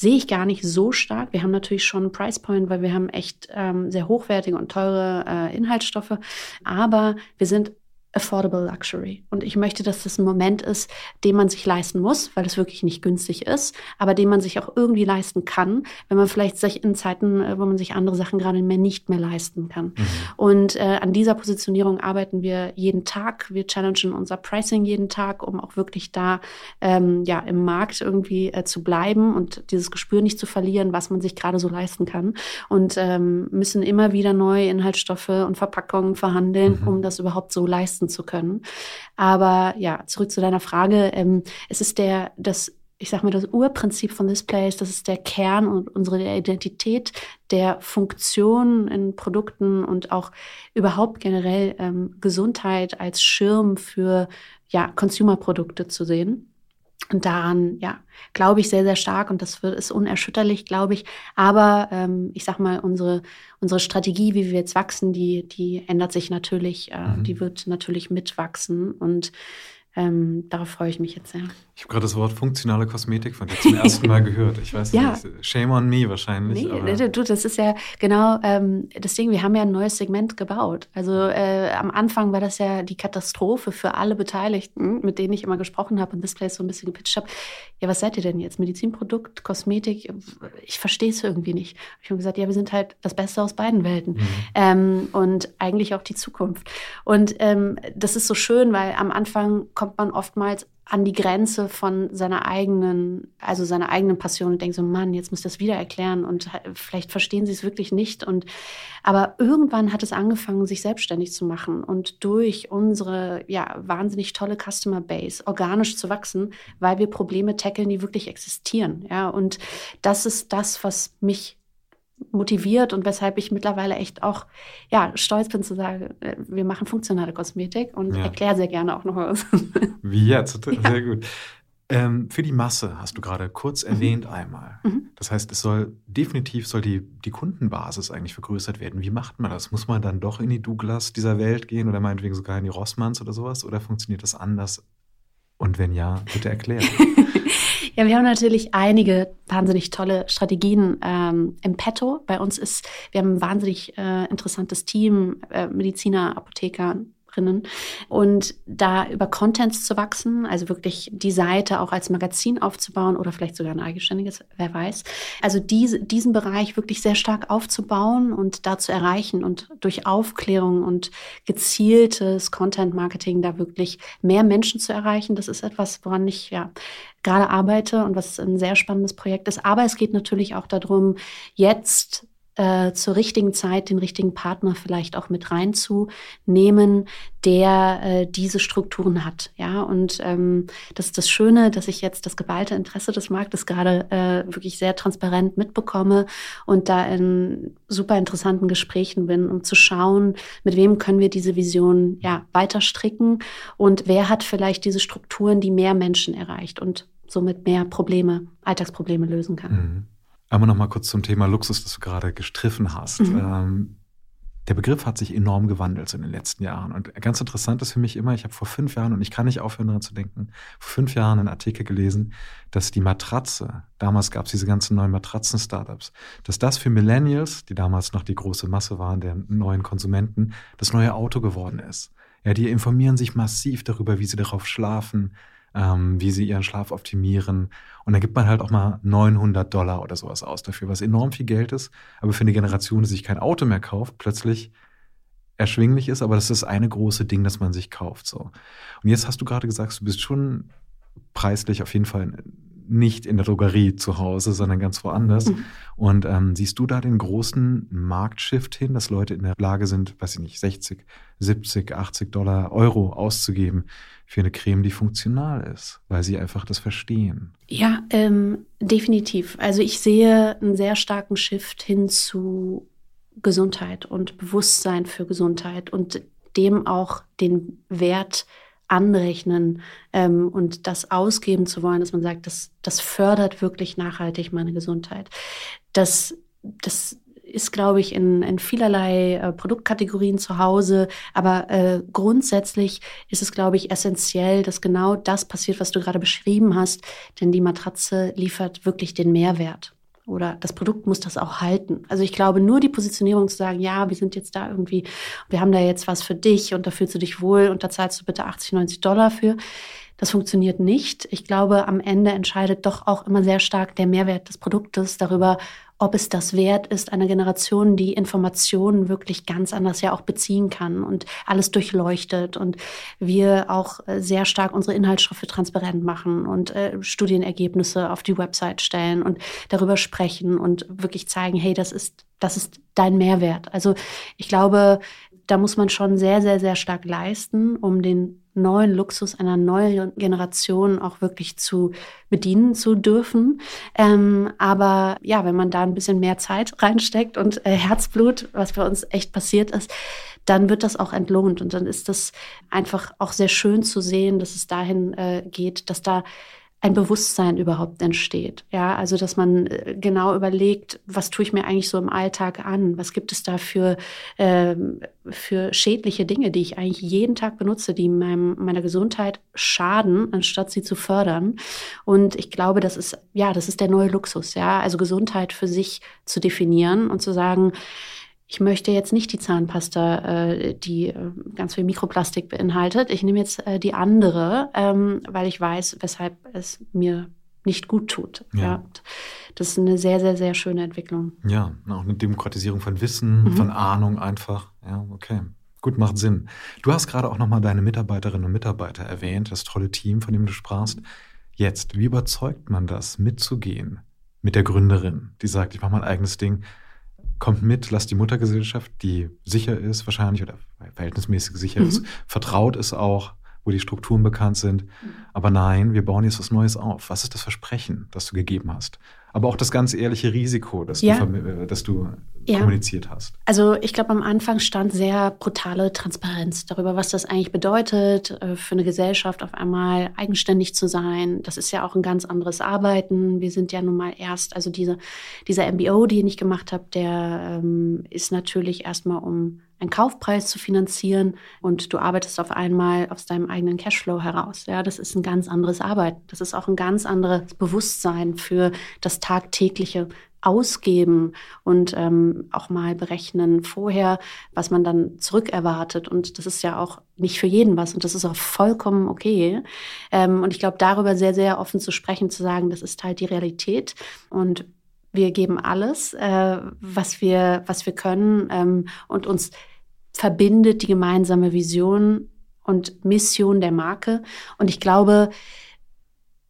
sehe ich gar nicht so stark. Wir haben natürlich schon einen Price Point, weil wir haben echt ähm, sehr hochwertige und teure äh, Inhaltsstoffe. Aber wir sind Affordable Luxury. Und ich möchte, dass das ein Moment ist, den man sich leisten muss, weil es wirklich nicht günstig ist, aber den man sich auch irgendwie leisten kann, wenn man vielleicht sich in Zeiten, äh, wo man sich andere Sachen gerade mehr nicht mehr leisten kann. Mhm. Und äh, an dieser Positionierung arbeiten wir jeden Tag. Wir challengen unser Pricing jeden Tag, um auch wirklich da ähm, ja im Markt irgendwie äh, zu bleiben und dieses Gespür nicht zu verlieren, was man sich gerade so leisten kann. Und ähm, müssen immer wieder neue Inhaltsstoffe und Verpackungen verhandeln, mhm. um das überhaupt so leisten leisten zu können. Aber ja, zurück zu deiner Frage. Ähm, es ist der, das ich sag mal, das Urprinzip von Displays, das ist der Kern und unsere Identität der Funktion in Produkten und auch überhaupt generell ähm, Gesundheit als Schirm für ja, Consumer-Produkte zu sehen. Und daran, ja, glaube ich sehr, sehr stark und das wird, ist unerschütterlich, glaube ich. Aber ähm, ich sag mal, unsere, unsere Strategie, wie wir jetzt wachsen, die, die ändert sich natürlich, äh, mhm. die wird natürlich mitwachsen. Und ähm, darauf freue ich mich jetzt sehr. Ich habe gerade das Wort funktionale Kosmetik von dir zum ersten Mal gehört. Ich weiß ja. nicht, shame on me wahrscheinlich. Nee, du, das ist ja genau ähm, das Ding. Wir haben ja ein neues Segment gebaut. Also äh, am Anfang war das ja die Katastrophe für alle Beteiligten, mit denen ich immer gesprochen habe und Displays so ein bisschen gepitcht habe. Ja, was seid ihr denn jetzt? Medizinprodukt, Kosmetik? Ich verstehe es irgendwie nicht. Ich habe gesagt, ja, wir sind halt das Beste aus beiden Welten mhm. ähm, und eigentlich auch die Zukunft. Und ähm, das ist so schön, weil am Anfang kommt man oftmals an die Grenze von seiner eigenen, also seiner eigenen Passion und denkt so, Mann, jetzt muss ich das wieder erklären und vielleicht verstehen sie es wirklich nicht. Und aber irgendwann hat es angefangen, sich selbstständig zu machen und durch unsere ja wahnsinnig tolle Customer Base organisch zu wachsen, weil wir Probleme tackeln, die wirklich existieren. Ja, und das ist das, was mich motiviert und weshalb ich mittlerweile echt auch ja, stolz bin zu sagen, äh, wir machen funktionale Kosmetik und ja. erkläre sehr gerne auch noch was. Wie jetzt, sehr ja. gut. Ähm, für die Masse hast du gerade kurz mhm. erwähnt einmal. Mhm. Das heißt, es soll definitiv soll die, die Kundenbasis eigentlich vergrößert werden. Wie macht man das? Muss man dann doch in die Douglas dieser Welt gehen oder meinetwegen sogar in die Rossmanns oder sowas? Oder funktioniert das anders? Und wenn ja, bitte erklären. Ja, wir haben natürlich einige wahnsinnig tolle Strategien ähm, im Petto. Bei uns ist, wir haben ein wahnsinnig äh, interessantes Team, äh, Mediziner, Apotheker, und da über Contents zu wachsen, also wirklich die Seite auch als Magazin aufzubauen oder vielleicht sogar ein eigenständiges, wer weiß. Also diese, diesen Bereich wirklich sehr stark aufzubauen und da zu erreichen und durch Aufklärung und gezieltes Content Marketing da wirklich mehr Menschen zu erreichen, das ist etwas, woran ich ja gerade arbeite und was ein sehr spannendes Projekt ist. Aber es geht natürlich auch darum, jetzt äh, zur richtigen Zeit den richtigen Partner vielleicht auch mit reinzunehmen, der äh, diese Strukturen hat. Ja, und ähm, das ist das Schöne, dass ich jetzt das geballte Interesse des Marktes gerade äh, wirklich sehr transparent mitbekomme und da in super interessanten Gesprächen bin, um zu schauen, mit wem können wir diese Vision ja weiter stricken und wer hat vielleicht diese Strukturen, die mehr Menschen erreicht und somit mehr Probleme, Alltagsprobleme lösen kann. Mhm. Einmal noch mal kurz zum Thema Luxus, das du gerade gestriffen hast. Mhm. Ähm, der Begriff hat sich enorm gewandelt in den letzten Jahren. Und ganz interessant ist für mich immer, ich habe vor fünf Jahren, und ich kann nicht aufhören daran zu denken, vor fünf Jahren einen Artikel gelesen, dass die Matratze, damals gab es diese ganzen neuen Matratzen-Startups, dass das für Millennials, die damals noch die große Masse waren der neuen Konsumenten, das neue Auto geworden ist. Ja, die informieren sich massiv darüber, wie sie darauf schlafen, ähm, wie sie ihren Schlaf optimieren. Und dann gibt man halt auch mal 900 Dollar oder sowas aus dafür, was enorm viel Geld ist, aber für eine Generation, die sich kein Auto mehr kauft, plötzlich erschwinglich ist, aber das ist das eine große Ding, das man sich kauft. So. Und jetzt hast du gerade gesagt, du bist schon preislich auf jeden Fall nicht in der Drogerie zu Hause, sondern ganz woanders. Mhm. Und ähm, siehst du da den großen Marktshift hin, dass Leute in der Lage sind, weiß ich nicht, 60, 70, 80 Dollar, Euro auszugeben für eine Creme, die funktional ist, weil sie einfach das verstehen? Ja, ähm, definitiv. Also ich sehe einen sehr starken Shift hin zu Gesundheit und Bewusstsein für Gesundheit und dem auch den Wert anrechnen ähm, und das ausgeben zu wollen, dass man sagt, das, das fördert wirklich nachhaltig meine Gesundheit. Das, das ist, glaube ich, in, in vielerlei äh, Produktkategorien zu Hause. Aber äh, grundsätzlich ist es, glaube ich, essentiell, dass genau das passiert, was du gerade beschrieben hast. Denn die Matratze liefert wirklich den Mehrwert oder das Produkt muss das auch halten. Also ich glaube, nur die Positionierung zu sagen, ja, wir sind jetzt da irgendwie, wir haben da jetzt was für dich und da fühlst du dich wohl und da zahlst du bitte 80, 90 Dollar für. Das funktioniert nicht. Ich glaube, am Ende entscheidet doch auch immer sehr stark der Mehrwert des Produktes darüber, ob es das wert ist, einer Generation, die Informationen wirklich ganz anders ja auch beziehen kann und alles durchleuchtet und wir auch äh, sehr stark unsere Inhaltsstoffe transparent machen und äh, Studienergebnisse auf die Website stellen und darüber sprechen und wirklich zeigen, hey, das ist, das ist dein Mehrwert. Also ich glaube, da muss man schon sehr, sehr, sehr stark leisten, um den neuen Luxus einer neuen Generation auch wirklich zu bedienen zu dürfen. Ähm, aber ja, wenn man da ein bisschen mehr Zeit reinsteckt und äh, Herzblut, was bei uns echt passiert ist, dann wird das auch entlohnt. Und dann ist das einfach auch sehr schön zu sehen, dass es dahin äh, geht, dass da ein Bewusstsein überhaupt entsteht. Ja, also dass man äh, genau überlegt, was tue ich mir eigentlich so im Alltag an? Was gibt es da für, ähm, für schädliche Dinge, die ich eigentlich jeden Tag benutze, die meinem, meiner Gesundheit schaden, anstatt sie zu fördern? Und ich glaube, das ist, ja, das ist der neue Luxus, ja, also Gesundheit für sich zu definieren und zu sagen, ich möchte jetzt nicht die Zahnpasta, äh, die äh, ganz viel Mikroplastik beinhaltet. Ich nehme jetzt äh, die andere, ähm, weil ich weiß, weshalb es mir nicht gut tut. Ja. ja. Das ist eine sehr, sehr, sehr schöne Entwicklung. Ja, auch eine Demokratisierung von Wissen, mhm. von Ahnung einfach. Ja, okay. Gut, macht Sinn. Du hast gerade auch nochmal deine Mitarbeiterinnen und Mitarbeiter erwähnt, das tolle Team, von dem du sprachst. Jetzt, wie überzeugt man das, mitzugehen mit der Gründerin, die sagt, ich mache mein eigenes Ding, kommt mit, lasst die Muttergesellschaft, die sicher ist wahrscheinlich oder verhältnismäßig sicher mhm. ist, vertraut ist auch, wo die Strukturen bekannt sind. Aber nein, wir bauen jetzt was Neues auf. Was ist das Versprechen, das du gegeben hast? Aber auch das ganz ehrliche Risiko, das ja. du, äh, das du ja. kommuniziert hast. Also ich glaube, am Anfang stand sehr brutale Transparenz darüber, was das eigentlich bedeutet, äh, für eine Gesellschaft auf einmal eigenständig zu sein. Das ist ja auch ein ganz anderes Arbeiten. Wir sind ja nun mal erst, also diese, dieser MBO, den ich gemacht habe, der ähm, ist natürlich erstmal um einen Kaufpreis zu finanzieren und du arbeitest auf einmal aus deinem eigenen Cashflow heraus. Ja, das ist ein ganz anderes Arbeiten. Das ist auch ein ganz anderes Bewusstsein für das tagtägliche Ausgeben und ähm, auch mal berechnen vorher, was man dann zurückerwartet. Und das ist ja auch nicht für jeden was und das ist auch vollkommen okay. Ähm, und ich glaube, darüber sehr, sehr offen zu sprechen, zu sagen, das ist halt die Realität und wir geben alles, äh, was wir, was wir können ähm, und uns verbindet die gemeinsame Vision und Mission der Marke. Und ich glaube,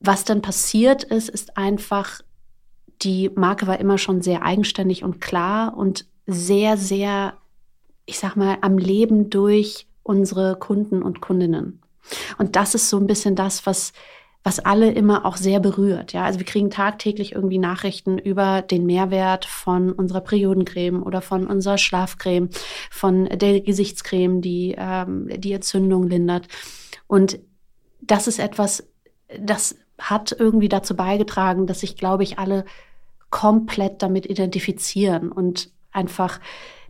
was dann passiert ist, ist einfach, die Marke war immer schon sehr eigenständig und klar und sehr, sehr, ich sag mal, am Leben durch unsere Kunden und Kundinnen. Und das ist so ein bisschen das, was was alle immer auch sehr berührt. Ja, also wir kriegen tagtäglich irgendwie Nachrichten über den Mehrwert von unserer Periodencreme oder von unserer Schlafcreme, von der Gesichtscreme, die ähm, die Entzündung lindert. Und das ist etwas, das hat irgendwie dazu beigetragen, dass sich, glaube ich, alle komplett damit identifizieren und einfach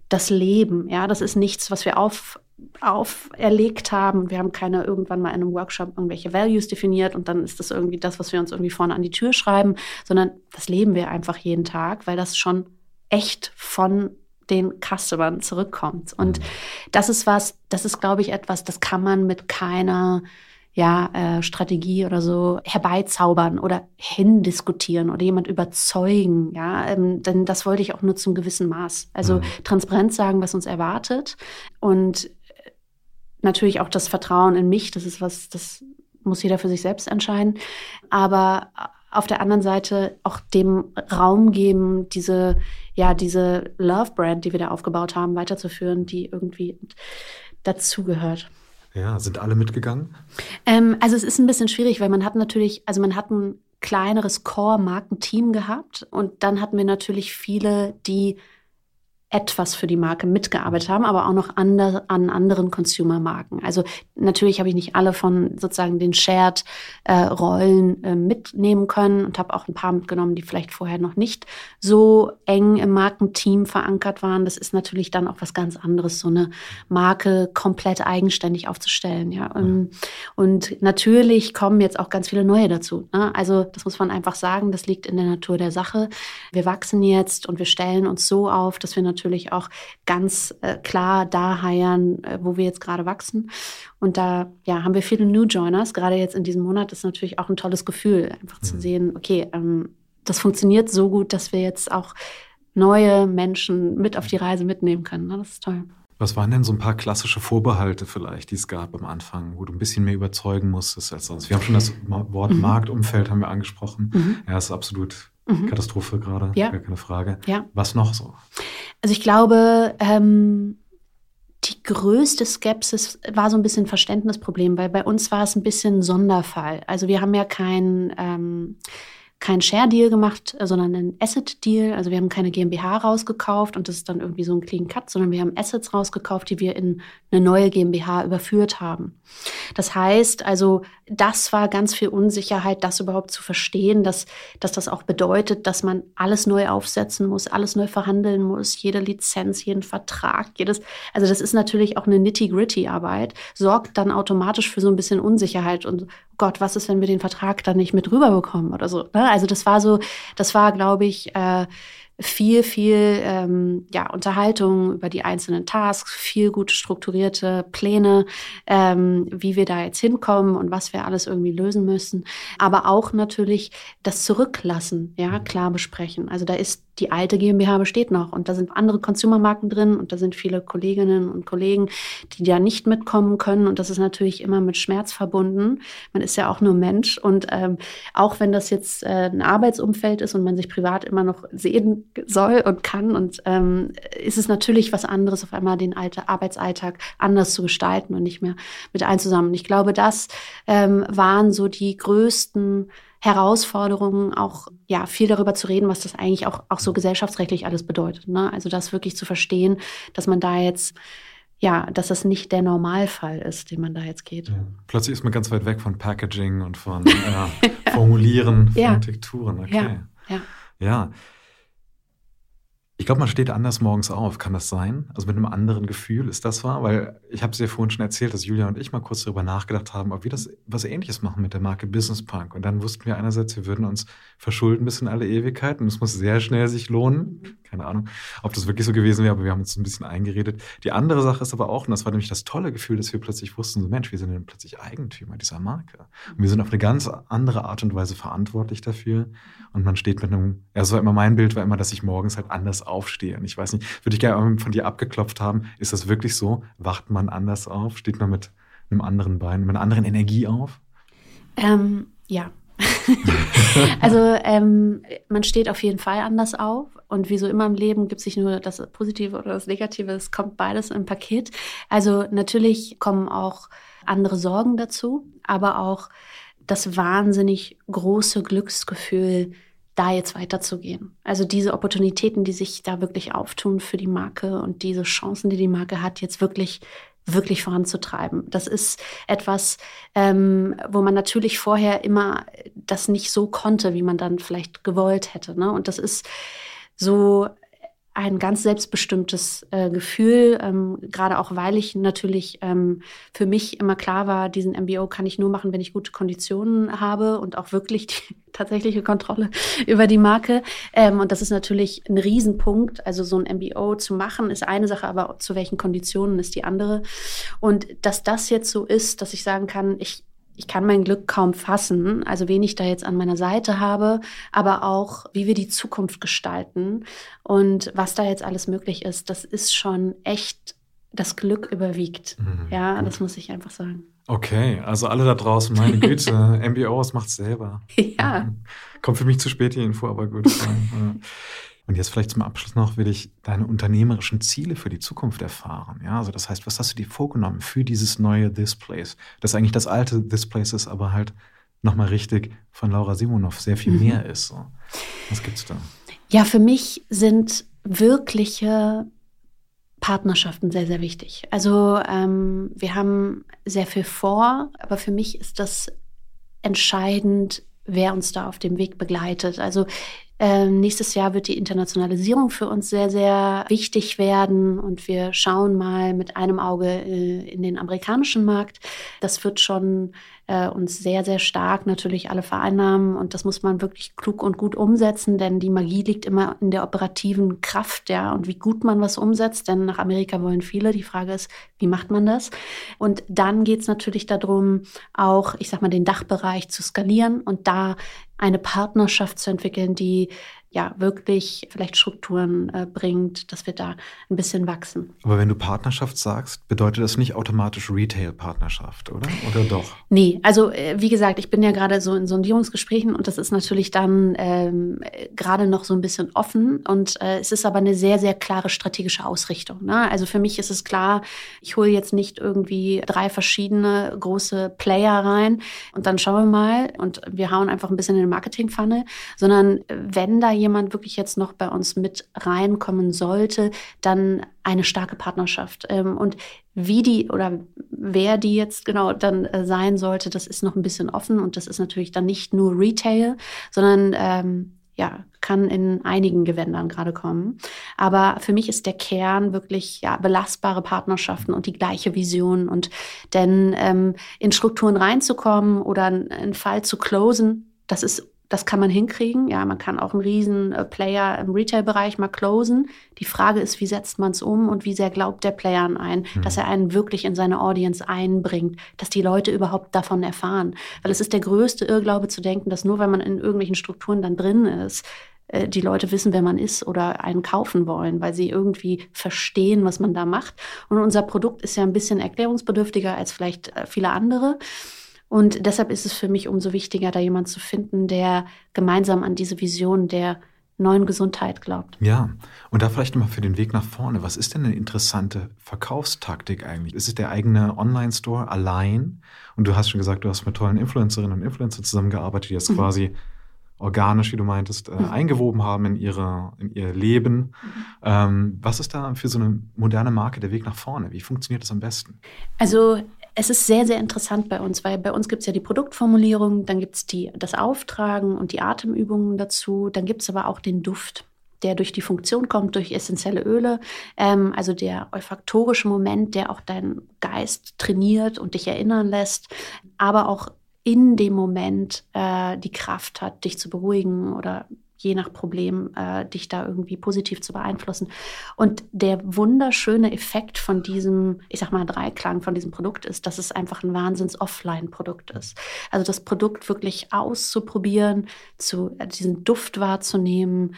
das Leben. Ja, das ist nichts, was wir auf auferlegt haben. Wir haben keine irgendwann mal in einem Workshop irgendwelche Values definiert und dann ist das irgendwie das, was wir uns irgendwie vorne an die Tür schreiben, sondern das leben wir einfach jeden Tag, weil das schon echt von den Customern zurückkommt. Und mhm. das ist was, das ist, glaube ich, etwas, das kann man mit keiner ja, äh, Strategie oder so herbeizaubern oder hindiskutieren oder jemand überzeugen. Ja, ähm, denn das wollte ich auch nur zum gewissen Maß. Also mhm. transparent sagen, was uns erwartet und natürlich auch das Vertrauen in mich, das ist was, das muss jeder für sich selbst entscheiden. Aber auf der anderen Seite auch dem Raum geben, diese, ja, diese Love Brand, die wir da aufgebaut haben, weiterzuführen, die irgendwie dazugehört. Ja, sind alle mitgegangen? Ähm, also es ist ein bisschen schwierig, weil man hat natürlich, also man hat ein kleineres Core-Markenteam gehabt und dann hatten wir natürlich viele, die etwas für die Marke mitgearbeitet haben, aber auch noch andre, an anderen Consumer-Marken. Also natürlich habe ich nicht alle von sozusagen den Shared-Rollen äh, äh, mitnehmen können und habe auch ein paar mitgenommen, die vielleicht vorher noch nicht so eng im Markenteam verankert waren. Das ist natürlich dann auch was ganz anderes, so eine Marke komplett eigenständig aufzustellen. Ja. Und, und natürlich kommen jetzt auch ganz viele neue dazu. Ne? Also das muss man einfach sagen, das liegt in der Natur der Sache. Wir wachsen jetzt und wir stellen uns so auf, dass wir natürlich natürlich auch ganz äh, klar da heiern, äh, wo wir jetzt gerade wachsen. Und da ja, haben wir viele New Joiners. Gerade jetzt in diesem Monat ist natürlich auch ein tolles Gefühl, einfach mhm. zu sehen, okay, ähm, das funktioniert so gut, dass wir jetzt auch neue Menschen mit auf die Reise mitnehmen können. Ne? Das ist toll. Was waren denn so ein paar klassische Vorbehalte vielleicht, die es gab am Anfang, wo du ein bisschen mehr überzeugen musstest als sonst? Wir haben schon das Wort mhm. Marktumfeld haben wir angesprochen. Mhm. Ja, ist absolut mhm. Katastrophe gerade, ja. gar keine Frage. Ja. Was noch so? Also ich glaube, ähm, die größte Skepsis war so ein bisschen Verständnisproblem, weil bei uns war es ein bisschen Sonderfall. Also wir haben ja kein ähm, kein Share-Deal gemacht, äh, sondern einen Asset-Deal. Also wir haben keine GmbH rausgekauft und das ist dann irgendwie so ein Clean Cut, sondern wir haben Assets rausgekauft, die wir in eine neue GmbH überführt haben. Das heißt also, das war ganz viel Unsicherheit, das überhaupt zu verstehen, dass, dass das auch bedeutet, dass man alles neu aufsetzen muss, alles neu verhandeln muss, jede Lizenz, jeden Vertrag, jedes, also das ist natürlich auch eine nitty-gritty-Arbeit, sorgt dann automatisch für so ein bisschen Unsicherheit und Gott, was ist, wenn wir den Vertrag dann nicht mit rüberbekommen oder so. Ne? Also das war so, das war, glaube ich, äh, viel, viel ähm, ja, Unterhaltung über die einzelnen Tasks, viel gut strukturierte Pläne, ähm, wie wir da jetzt hinkommen und was wir alles irgendwie lösen müssen. Aber auch natürlich das Zurücklassen, ja, klar besprechen. Also da ist die alte GmbH besteht noch und da sind andere Consumermarken drin und da sind viele Kolleginnen und Kollegen, die da nicht mitkommen können und das ist natürlich immer mit Schmerz verbunden. Man ist ja auch nur Mensch und ähm, auch wenn das jetzt äh, ein Arbeitsumfeld ist und man sich privat immer noch sehen soll und kann und ähm, ist es natürlich was anderes, auf einmal den alten Arbeitsalltag anders zu gestalten und nicht mehr mit allen zusammen. Ich glaube, das ähm, waren so die größten Herausforderungen, auch ja viel darüber zu reden, was das eigentlich auch, auch so gesellschaftsrechtlich alles bedeutet. Ne? Also das wirklich zu verstehen, dass man da jetzt ja, dass das nicht der Normalfall ist, den man da jetzt geht. Ja. Plötzlich ist man ganz weit weg von Packaging und von ja, Formulieren von ja. Tekturen. Okay. Ja. ja. ja. Ich glaube, man steht anders morgens auf. Kann das sein? Also mit einem anderen Gefühl ist das wahr? Weil ich habe es ja vorhin schon erzählt, dass Julia und ich mal kurz darüber nachgedacht haben, ob wir das was Ähnliches machen mit der Marke Business Punk. Und dann wussten wir einerseits, wir würden uns verschulden bis in alle Ewigkeit und es muss sehr schnell sich lohnen. Keine Ahnung, ob das wirklich so gewesen wäre, aber wir haben uns ein bisschen eingeredet. Die andere Sache ist aber auch, und das war nämlich das tolle Gefühl, dass wir plötzlich wussten, so Mensch, wir sind dann plötzlich Eigentümer dieser Marke. Und wir sind auf eine ganz andere Art und Weise verantwortlich dafür. Und man steht mit einem, ja, so immer mein Bild war immer, dass ich morgens halt anders aufstehe. Ich weiß nicht, würde ich gerne von dir abgeklopft haben, ist das wirklich so? Wacht man anders auf? Steht man mit einem anderen Bein, mit einer anderen Energie auf? Ähm, ja. also ähm, man steht auf jeden Fall anders auf. Und wie so immer im Leben gibt es nicht nur das Positive oder das Negative, es kommt beides im Paket. Also natürlich kommen auch andere Sorgen dazu, aber auch das wahnsinnig große Glücksgefühl, da jetzt weiterzugehen. Also diese Opportunitäten, die sich da wirklich auftun für die Marke und diese Chancen, die die Marke hat, jetzt wirklich wirklich voranzutreiben. Das ist etwas, ähm, wo man natürlich vorher immer das nicht so konnte, wie man dann vielleicht gewollt hätte. Ne? Und das ist so ein ganz selbstbestimmtes äh, Gefühl, ähm, gerade auch weil ich natürlich ähm, für mich immer klar war, diesen MBO kann ich nur machen, wenn ich gute Konditionen habe und auch wirklich die tatsächliche Kontrolle über die Marke. Ähm, und das ist natürlich ein Riesenpunkt. Also so ein MBO zu machen ist eine Sache, aber zu welchen Konditionen ist die andere. Und dass das jetzt so ist, dass ich sagen kann, ich ich kann mein Glück kaum fassen, also wen ich da jetzt an meiner Seite habe, aber auch, wie wir die Zukunft gestalten und was da jetzt alles möglich ist, das ist schon echt, das Glück überwiegt. Mhm, ja, gut. das muss ich einfach sagen. Okay, also alle da draußen, meine Güte, MBOs macht's selber. Ja. Mhm. Kommt für mich zu spät die Info, aber gut. Und jetzt vielleicht zum Abschluss noch will ich deine unternehmerischen Ziele für die Zukunft erfahren. Ja, also das heißt, was hast du dir vorgenommen für dieses neue This Place? Das eigentlich das alte This Place ist, aber halt nochmal richtig von Laura Simonov sehr viel mhm. mehr ist. So. Was gibt's da? Ja, für mich sind wirkliche Partnerschaften sehr, sehr wichtig. Also ähm, wir haben sehr viel vor, aber für mich ist das entscheidend, wer uns da auf dem Weg begleitet. Also ähm, nächstes Jahr wird die Internationalisierung für uns sehr, sehr wichtig werden und wir schauen mal mit einem Auge äh, in den amerikanischen Markt. Das wird schon äh, uns sehr, sehr stark natürlich alle vereinnahmen und das muss man wirklich klug und gut umsetzen, denn die Magie liegt immer in der operativen Kraft, ja, und wie gut man was umsetzt, denn nach Amerika wollen viele. Die Frage ist, wie macht man das? Und dann geht es natürlich darum, auch, ich sag mal, den Dachbereich zu skalieren und da eine Partnerschaft zu entwickeln, die ja wirklich vielleicht Strukturen äh, bringt, dass wir da ein bisschen wachsen. Aber wenn du Partnerschaft sagst, bedeutet das nicht automatisch Retail-Partnerschaft, oder? Oder doch? Nee, also äh, wie gesagt, ich bin ja gerade so in Sondierungsgesprächen und das ist natürlich dann ähm, gerade noch so ein bisschen offen und äh, es ist aber eine sehr, sehr klare strategische Ausrichtung. Ne? Also für mich ist es klar, ich hole jetzt nicht irgendwie drei verschiedene große Player rein und dann schauen wir mal und wir hauen einfach ein bisschen in den Marketing-Funnel, sondern wenn da jemand wirklich jetzt noch bei uns mit reinkommen sollte, dann eine starke Partnerschaft. Ähm, und wie die oder wer die jetzt genau dann äh, sein sollte, das ist noch ein bisschen offen und das ist natürlich dann nicht nur Retail, sondern ähm, ja, kann in einigen Gewändern gerade kommen. Aber für mich ist der Kern wirklich ja, belastbare Partnerschaften und die gleiche Vision. Und denn ähm, in Strukturen reinzukommen oder einen Fall zu closen, das ist das kann man hinkriegen. Ja, man kann auch einen riesen äh, Player im Retail-Bereich mal closen. Die Frage ist, wie setzt man es um und wie sehr glaubt der Player an einen, mhm. dass er einen wirklich in seine Audience einbringt, dass die Leute überhaupt davon erfahren. Weil es ist der größte Irrglaube zu denken, dass nur weil man in irgendwelchen Strukturen dann drin ist, äh, die Leute wissen, wer man ist oder einen kaufen wollen, weil sie irgendwie verstehen, was man da macht. Und unser Produkt ist ja ein bisschen erklärungsbedürftiger als vielleicht äh, viele andere. Und deshalb ist es für mich umso wichtiger, da jemand zu finden, der gemeinsam an diese Vision der neuen Gesundheit glaubt. Ja, und da vielleicht nochmal für den Weg nach vorne. Was ist denn eine interessante Verkaufstaktik eigentlich? Ist es der eigene Online-Store allein? Und du hast schon gesagt, du hast mit tollen Influencerinnen und Influencern zusammengearbeitet, die das mhm. quasi organisch, wie du meintest, äh, mhm. eingewoben haben in, ihre, in ihr Leben. Mhm. Ähm, was ist da für so eine moderne Marke der Weg nach vorne? Wie funktioniert das am besten? Also es ist sehr, sehr interessant bei uns, weil bei uns gibt es ja die Produktformulierung, dann gibt es das Auftragen und die Atemübungen dazu, dann gibt es aber auch den Duft der durch die Funktion kommt, durch essentielle Öle, ähm, also der olfaktorische Moment, der auch deinen Geist trainiert und dich erinnern lässt, aber auch in dem Moment äh, die Kraft hat, dich zu beruhigen oder je nach Problem äh, dich da irgendwie positiv zu beeinflussen. Und der wunderschöne Effekt von diesem, ich sag mal, Dreiklang von diesem Produkt ist, dass es einfach ein Wahnsinns-Offline-Produkt ist. Also das Produkt wirklich auszuprobieren, zu, äh, diesen Duft wahrzunehmen,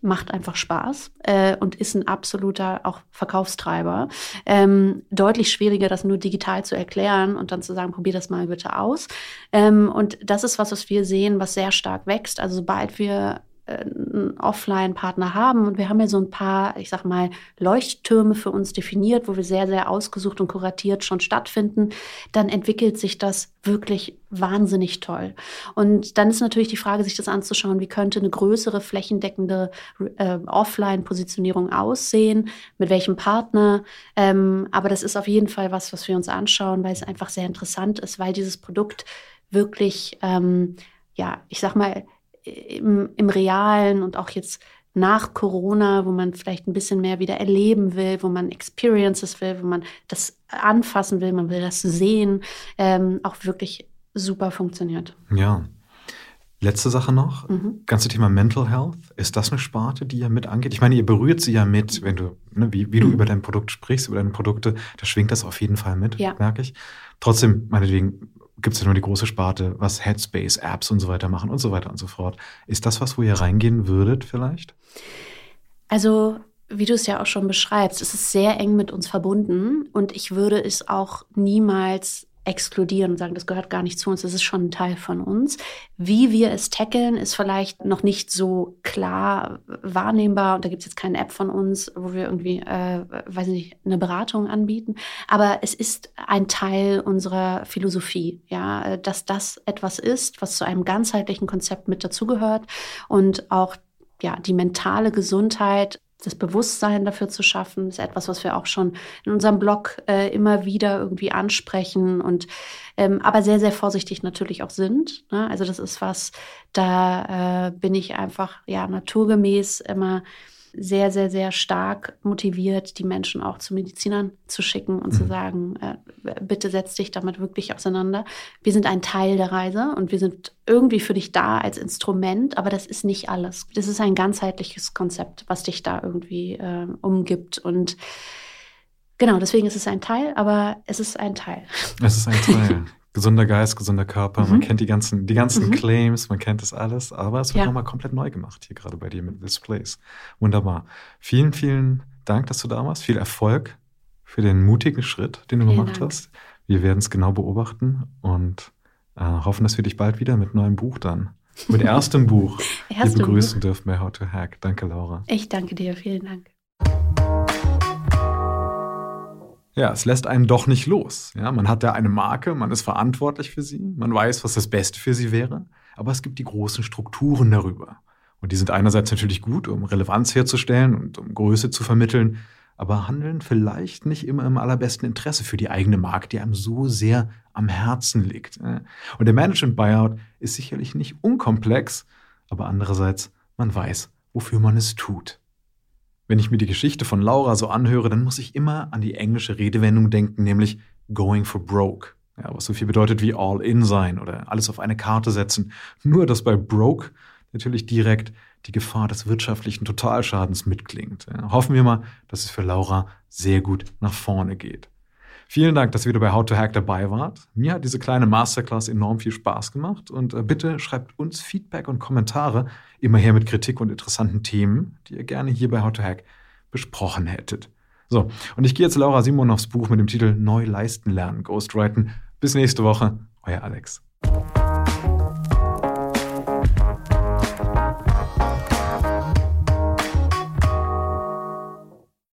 macht einfach Spaß äh, und ist ein absoluter auch Verkaufstreiber. Ähm, deutlich schwieriger, das nur digital zu erklären und dann zu sagen, probier das mal bitte aus. Ähm, und das ist was, was wir sehen, was sehr stark wächst. Also sobald wir einen Offline-Partner haben. Und wir haben ja so ein paar, ich sag mal, Leuchttürme für uns definiert, wo wir sehr, sehr ausgesucht und kuratiert schon stattfinden. Dann entwickelt sich das wirklich wahnsinnig toll. Und dann ist natürlich die Frage, sich das anzuschauen, wie könnte eine größere flächendeckende äh, Offline-Positionierung aussehen, mit welchem Partner. Ähm, aber das ist auf jeden Fall was, was wir uns anschauen, weil es einfach sehr interessant ist, weil dieses Produkt wirklich, ähm, ja, ich sag mal, im, im Realen und auch jetzt nach Corona, wo man vielleicht ein bisschen mehr wieder erleben will, wo man Experiences will, wo man das anfassen will, man will das sehen, ähm, auch wirklich super funktioniert. Ja. Letzte Sache noch, mhm. ganze Thema Mental Health. Ist das eine Sparte, die ja mit angeht? Ich meine, ihr berührt sie ja mit, wenn du, ne, wie, wie mhm. du über dein Produkt sprichst, über deine Produkte, da schwingt das auf jeden Fall mit, ja. merke ich. Trotzdem, meinetwegen, gibt es ja nur die große Sparte, was Headspace, Apps und so weiter machen und so weiter und so fort. Ist das was, wo ihr reingehen würdet vielleicht? Also, wie du es ja auch schon beschreibst, es ist sehr eng mit uns verbunden und ich würde es auch niemals exkludieren und sagen, das gehört gar nicht zu uns, das ist schon ein Teil von uns. Wie wir es tackeln, ist vielleicht noch nicht so klar wahrnehmbar. Und da gibt es jetzt keine App von uns, wo wir irgendwie, äh, weiß nicht, eine Beratung anbieten. Aber es ist ein Teil unserer Philosophie, ja, dass das etwas ist, was zu einem ganzheitlichen Konzept mit dazugehört und auch ja, die mentale Gesundheit das Bewusstsein dafür zu schaffen, ist etwas, was wir auch schon in unserem Blog äh, immer wieder irgendwie ansprechen und ähm, aber sehr, sehr vorsichtig natürlich auch sind. Ne? Also das ist was, da äh, bin ich einfach ja naturgemäß immer sehr, sehr, sehr stark motiviert, die Menschen auch zu Medizinern zu schicken und mhm. zu sagen, äh, bitte setz dich damit wirklich auseinander. Wir sind ein Teil der Reise und wir sind irgendwie für dich da als Instrument, aber das ist nicht alles. Das ist ein ganzheitliches Konzept, was dich da irgendwie äh, umgibt und Genau, deswegen ist es ein Teil, aber es ist ein Teil. Es ist ein Teil. gesunder Geist, gesunder Körper. Mhm. Man kennt die ganzen, die ganzen mhm. Claims, man kennt das alles, aber es wird ja. nochmal komplett neu gemacht hier gerade bei dir mit This Place. Wunderbar. Vielen, vielen Dank, dass du da warst. Viel Erfolg für den mutigen Schritt, den du vielen gemacht Dank. hast. Wir werden es genau beobachten und äh, hoffen, dass wir dich bald wieder mit neuem Buch dann, mit erstem Buch, hier begrüßen Buch. dürfen bei How to Hack. Danke, Laura. Ich danke dir. Vielen Dank. Ja, es lässt einen doch nicht los. Ja, man hat da eine Marke, man ist verantwortlich für sie, man weiß, was das Beste für sie wäre, aber es gibt die großen Strukturen darüber. Und die sind einerseits natürlich gut, um Relevanz herzustellen und um Größe zu vermitteln, aber handeln vielleicht nicht immer im allerbesten Interesse für die eigene Marke, die einem so sehr am Herzen liegt. Und der Management Buyout ist sicherlich nicht unkomplex, aber andererseits, man weiß, wofür man es tut. Wenn ich mir die Geschichte von Laura so anhöre, dann muss ich immer an die englische Redewendung denken, nämlich going for broke. Ja, was so viel bedeutet wie all in sein oder alles auf eine Karte setzen. Nur, dass bei broke natürlich direkt die Gefahr des wirtschaftlichen Totalschadens mitklingt. Ja, hoffen wir mal, dass es für Laura sehr gut nach vorne geht. Vielen Dank, dass ihr wieder bei How to Hack dabei wart. Mir hat diese kleine Masterclass enorm viel Spaß gemacht und äh, bitte schreibt uns Feedback und Kommentare immer her mit Kritik und interessanten Themen, die ihr gerne hier bei How to Hack besprochen hättet. So, und ich gehe jetzt Laura Simonovs Buch mit dem Titel Neu leisten lernen, Ghostwriten. Bis nächste Woche, euer Alex.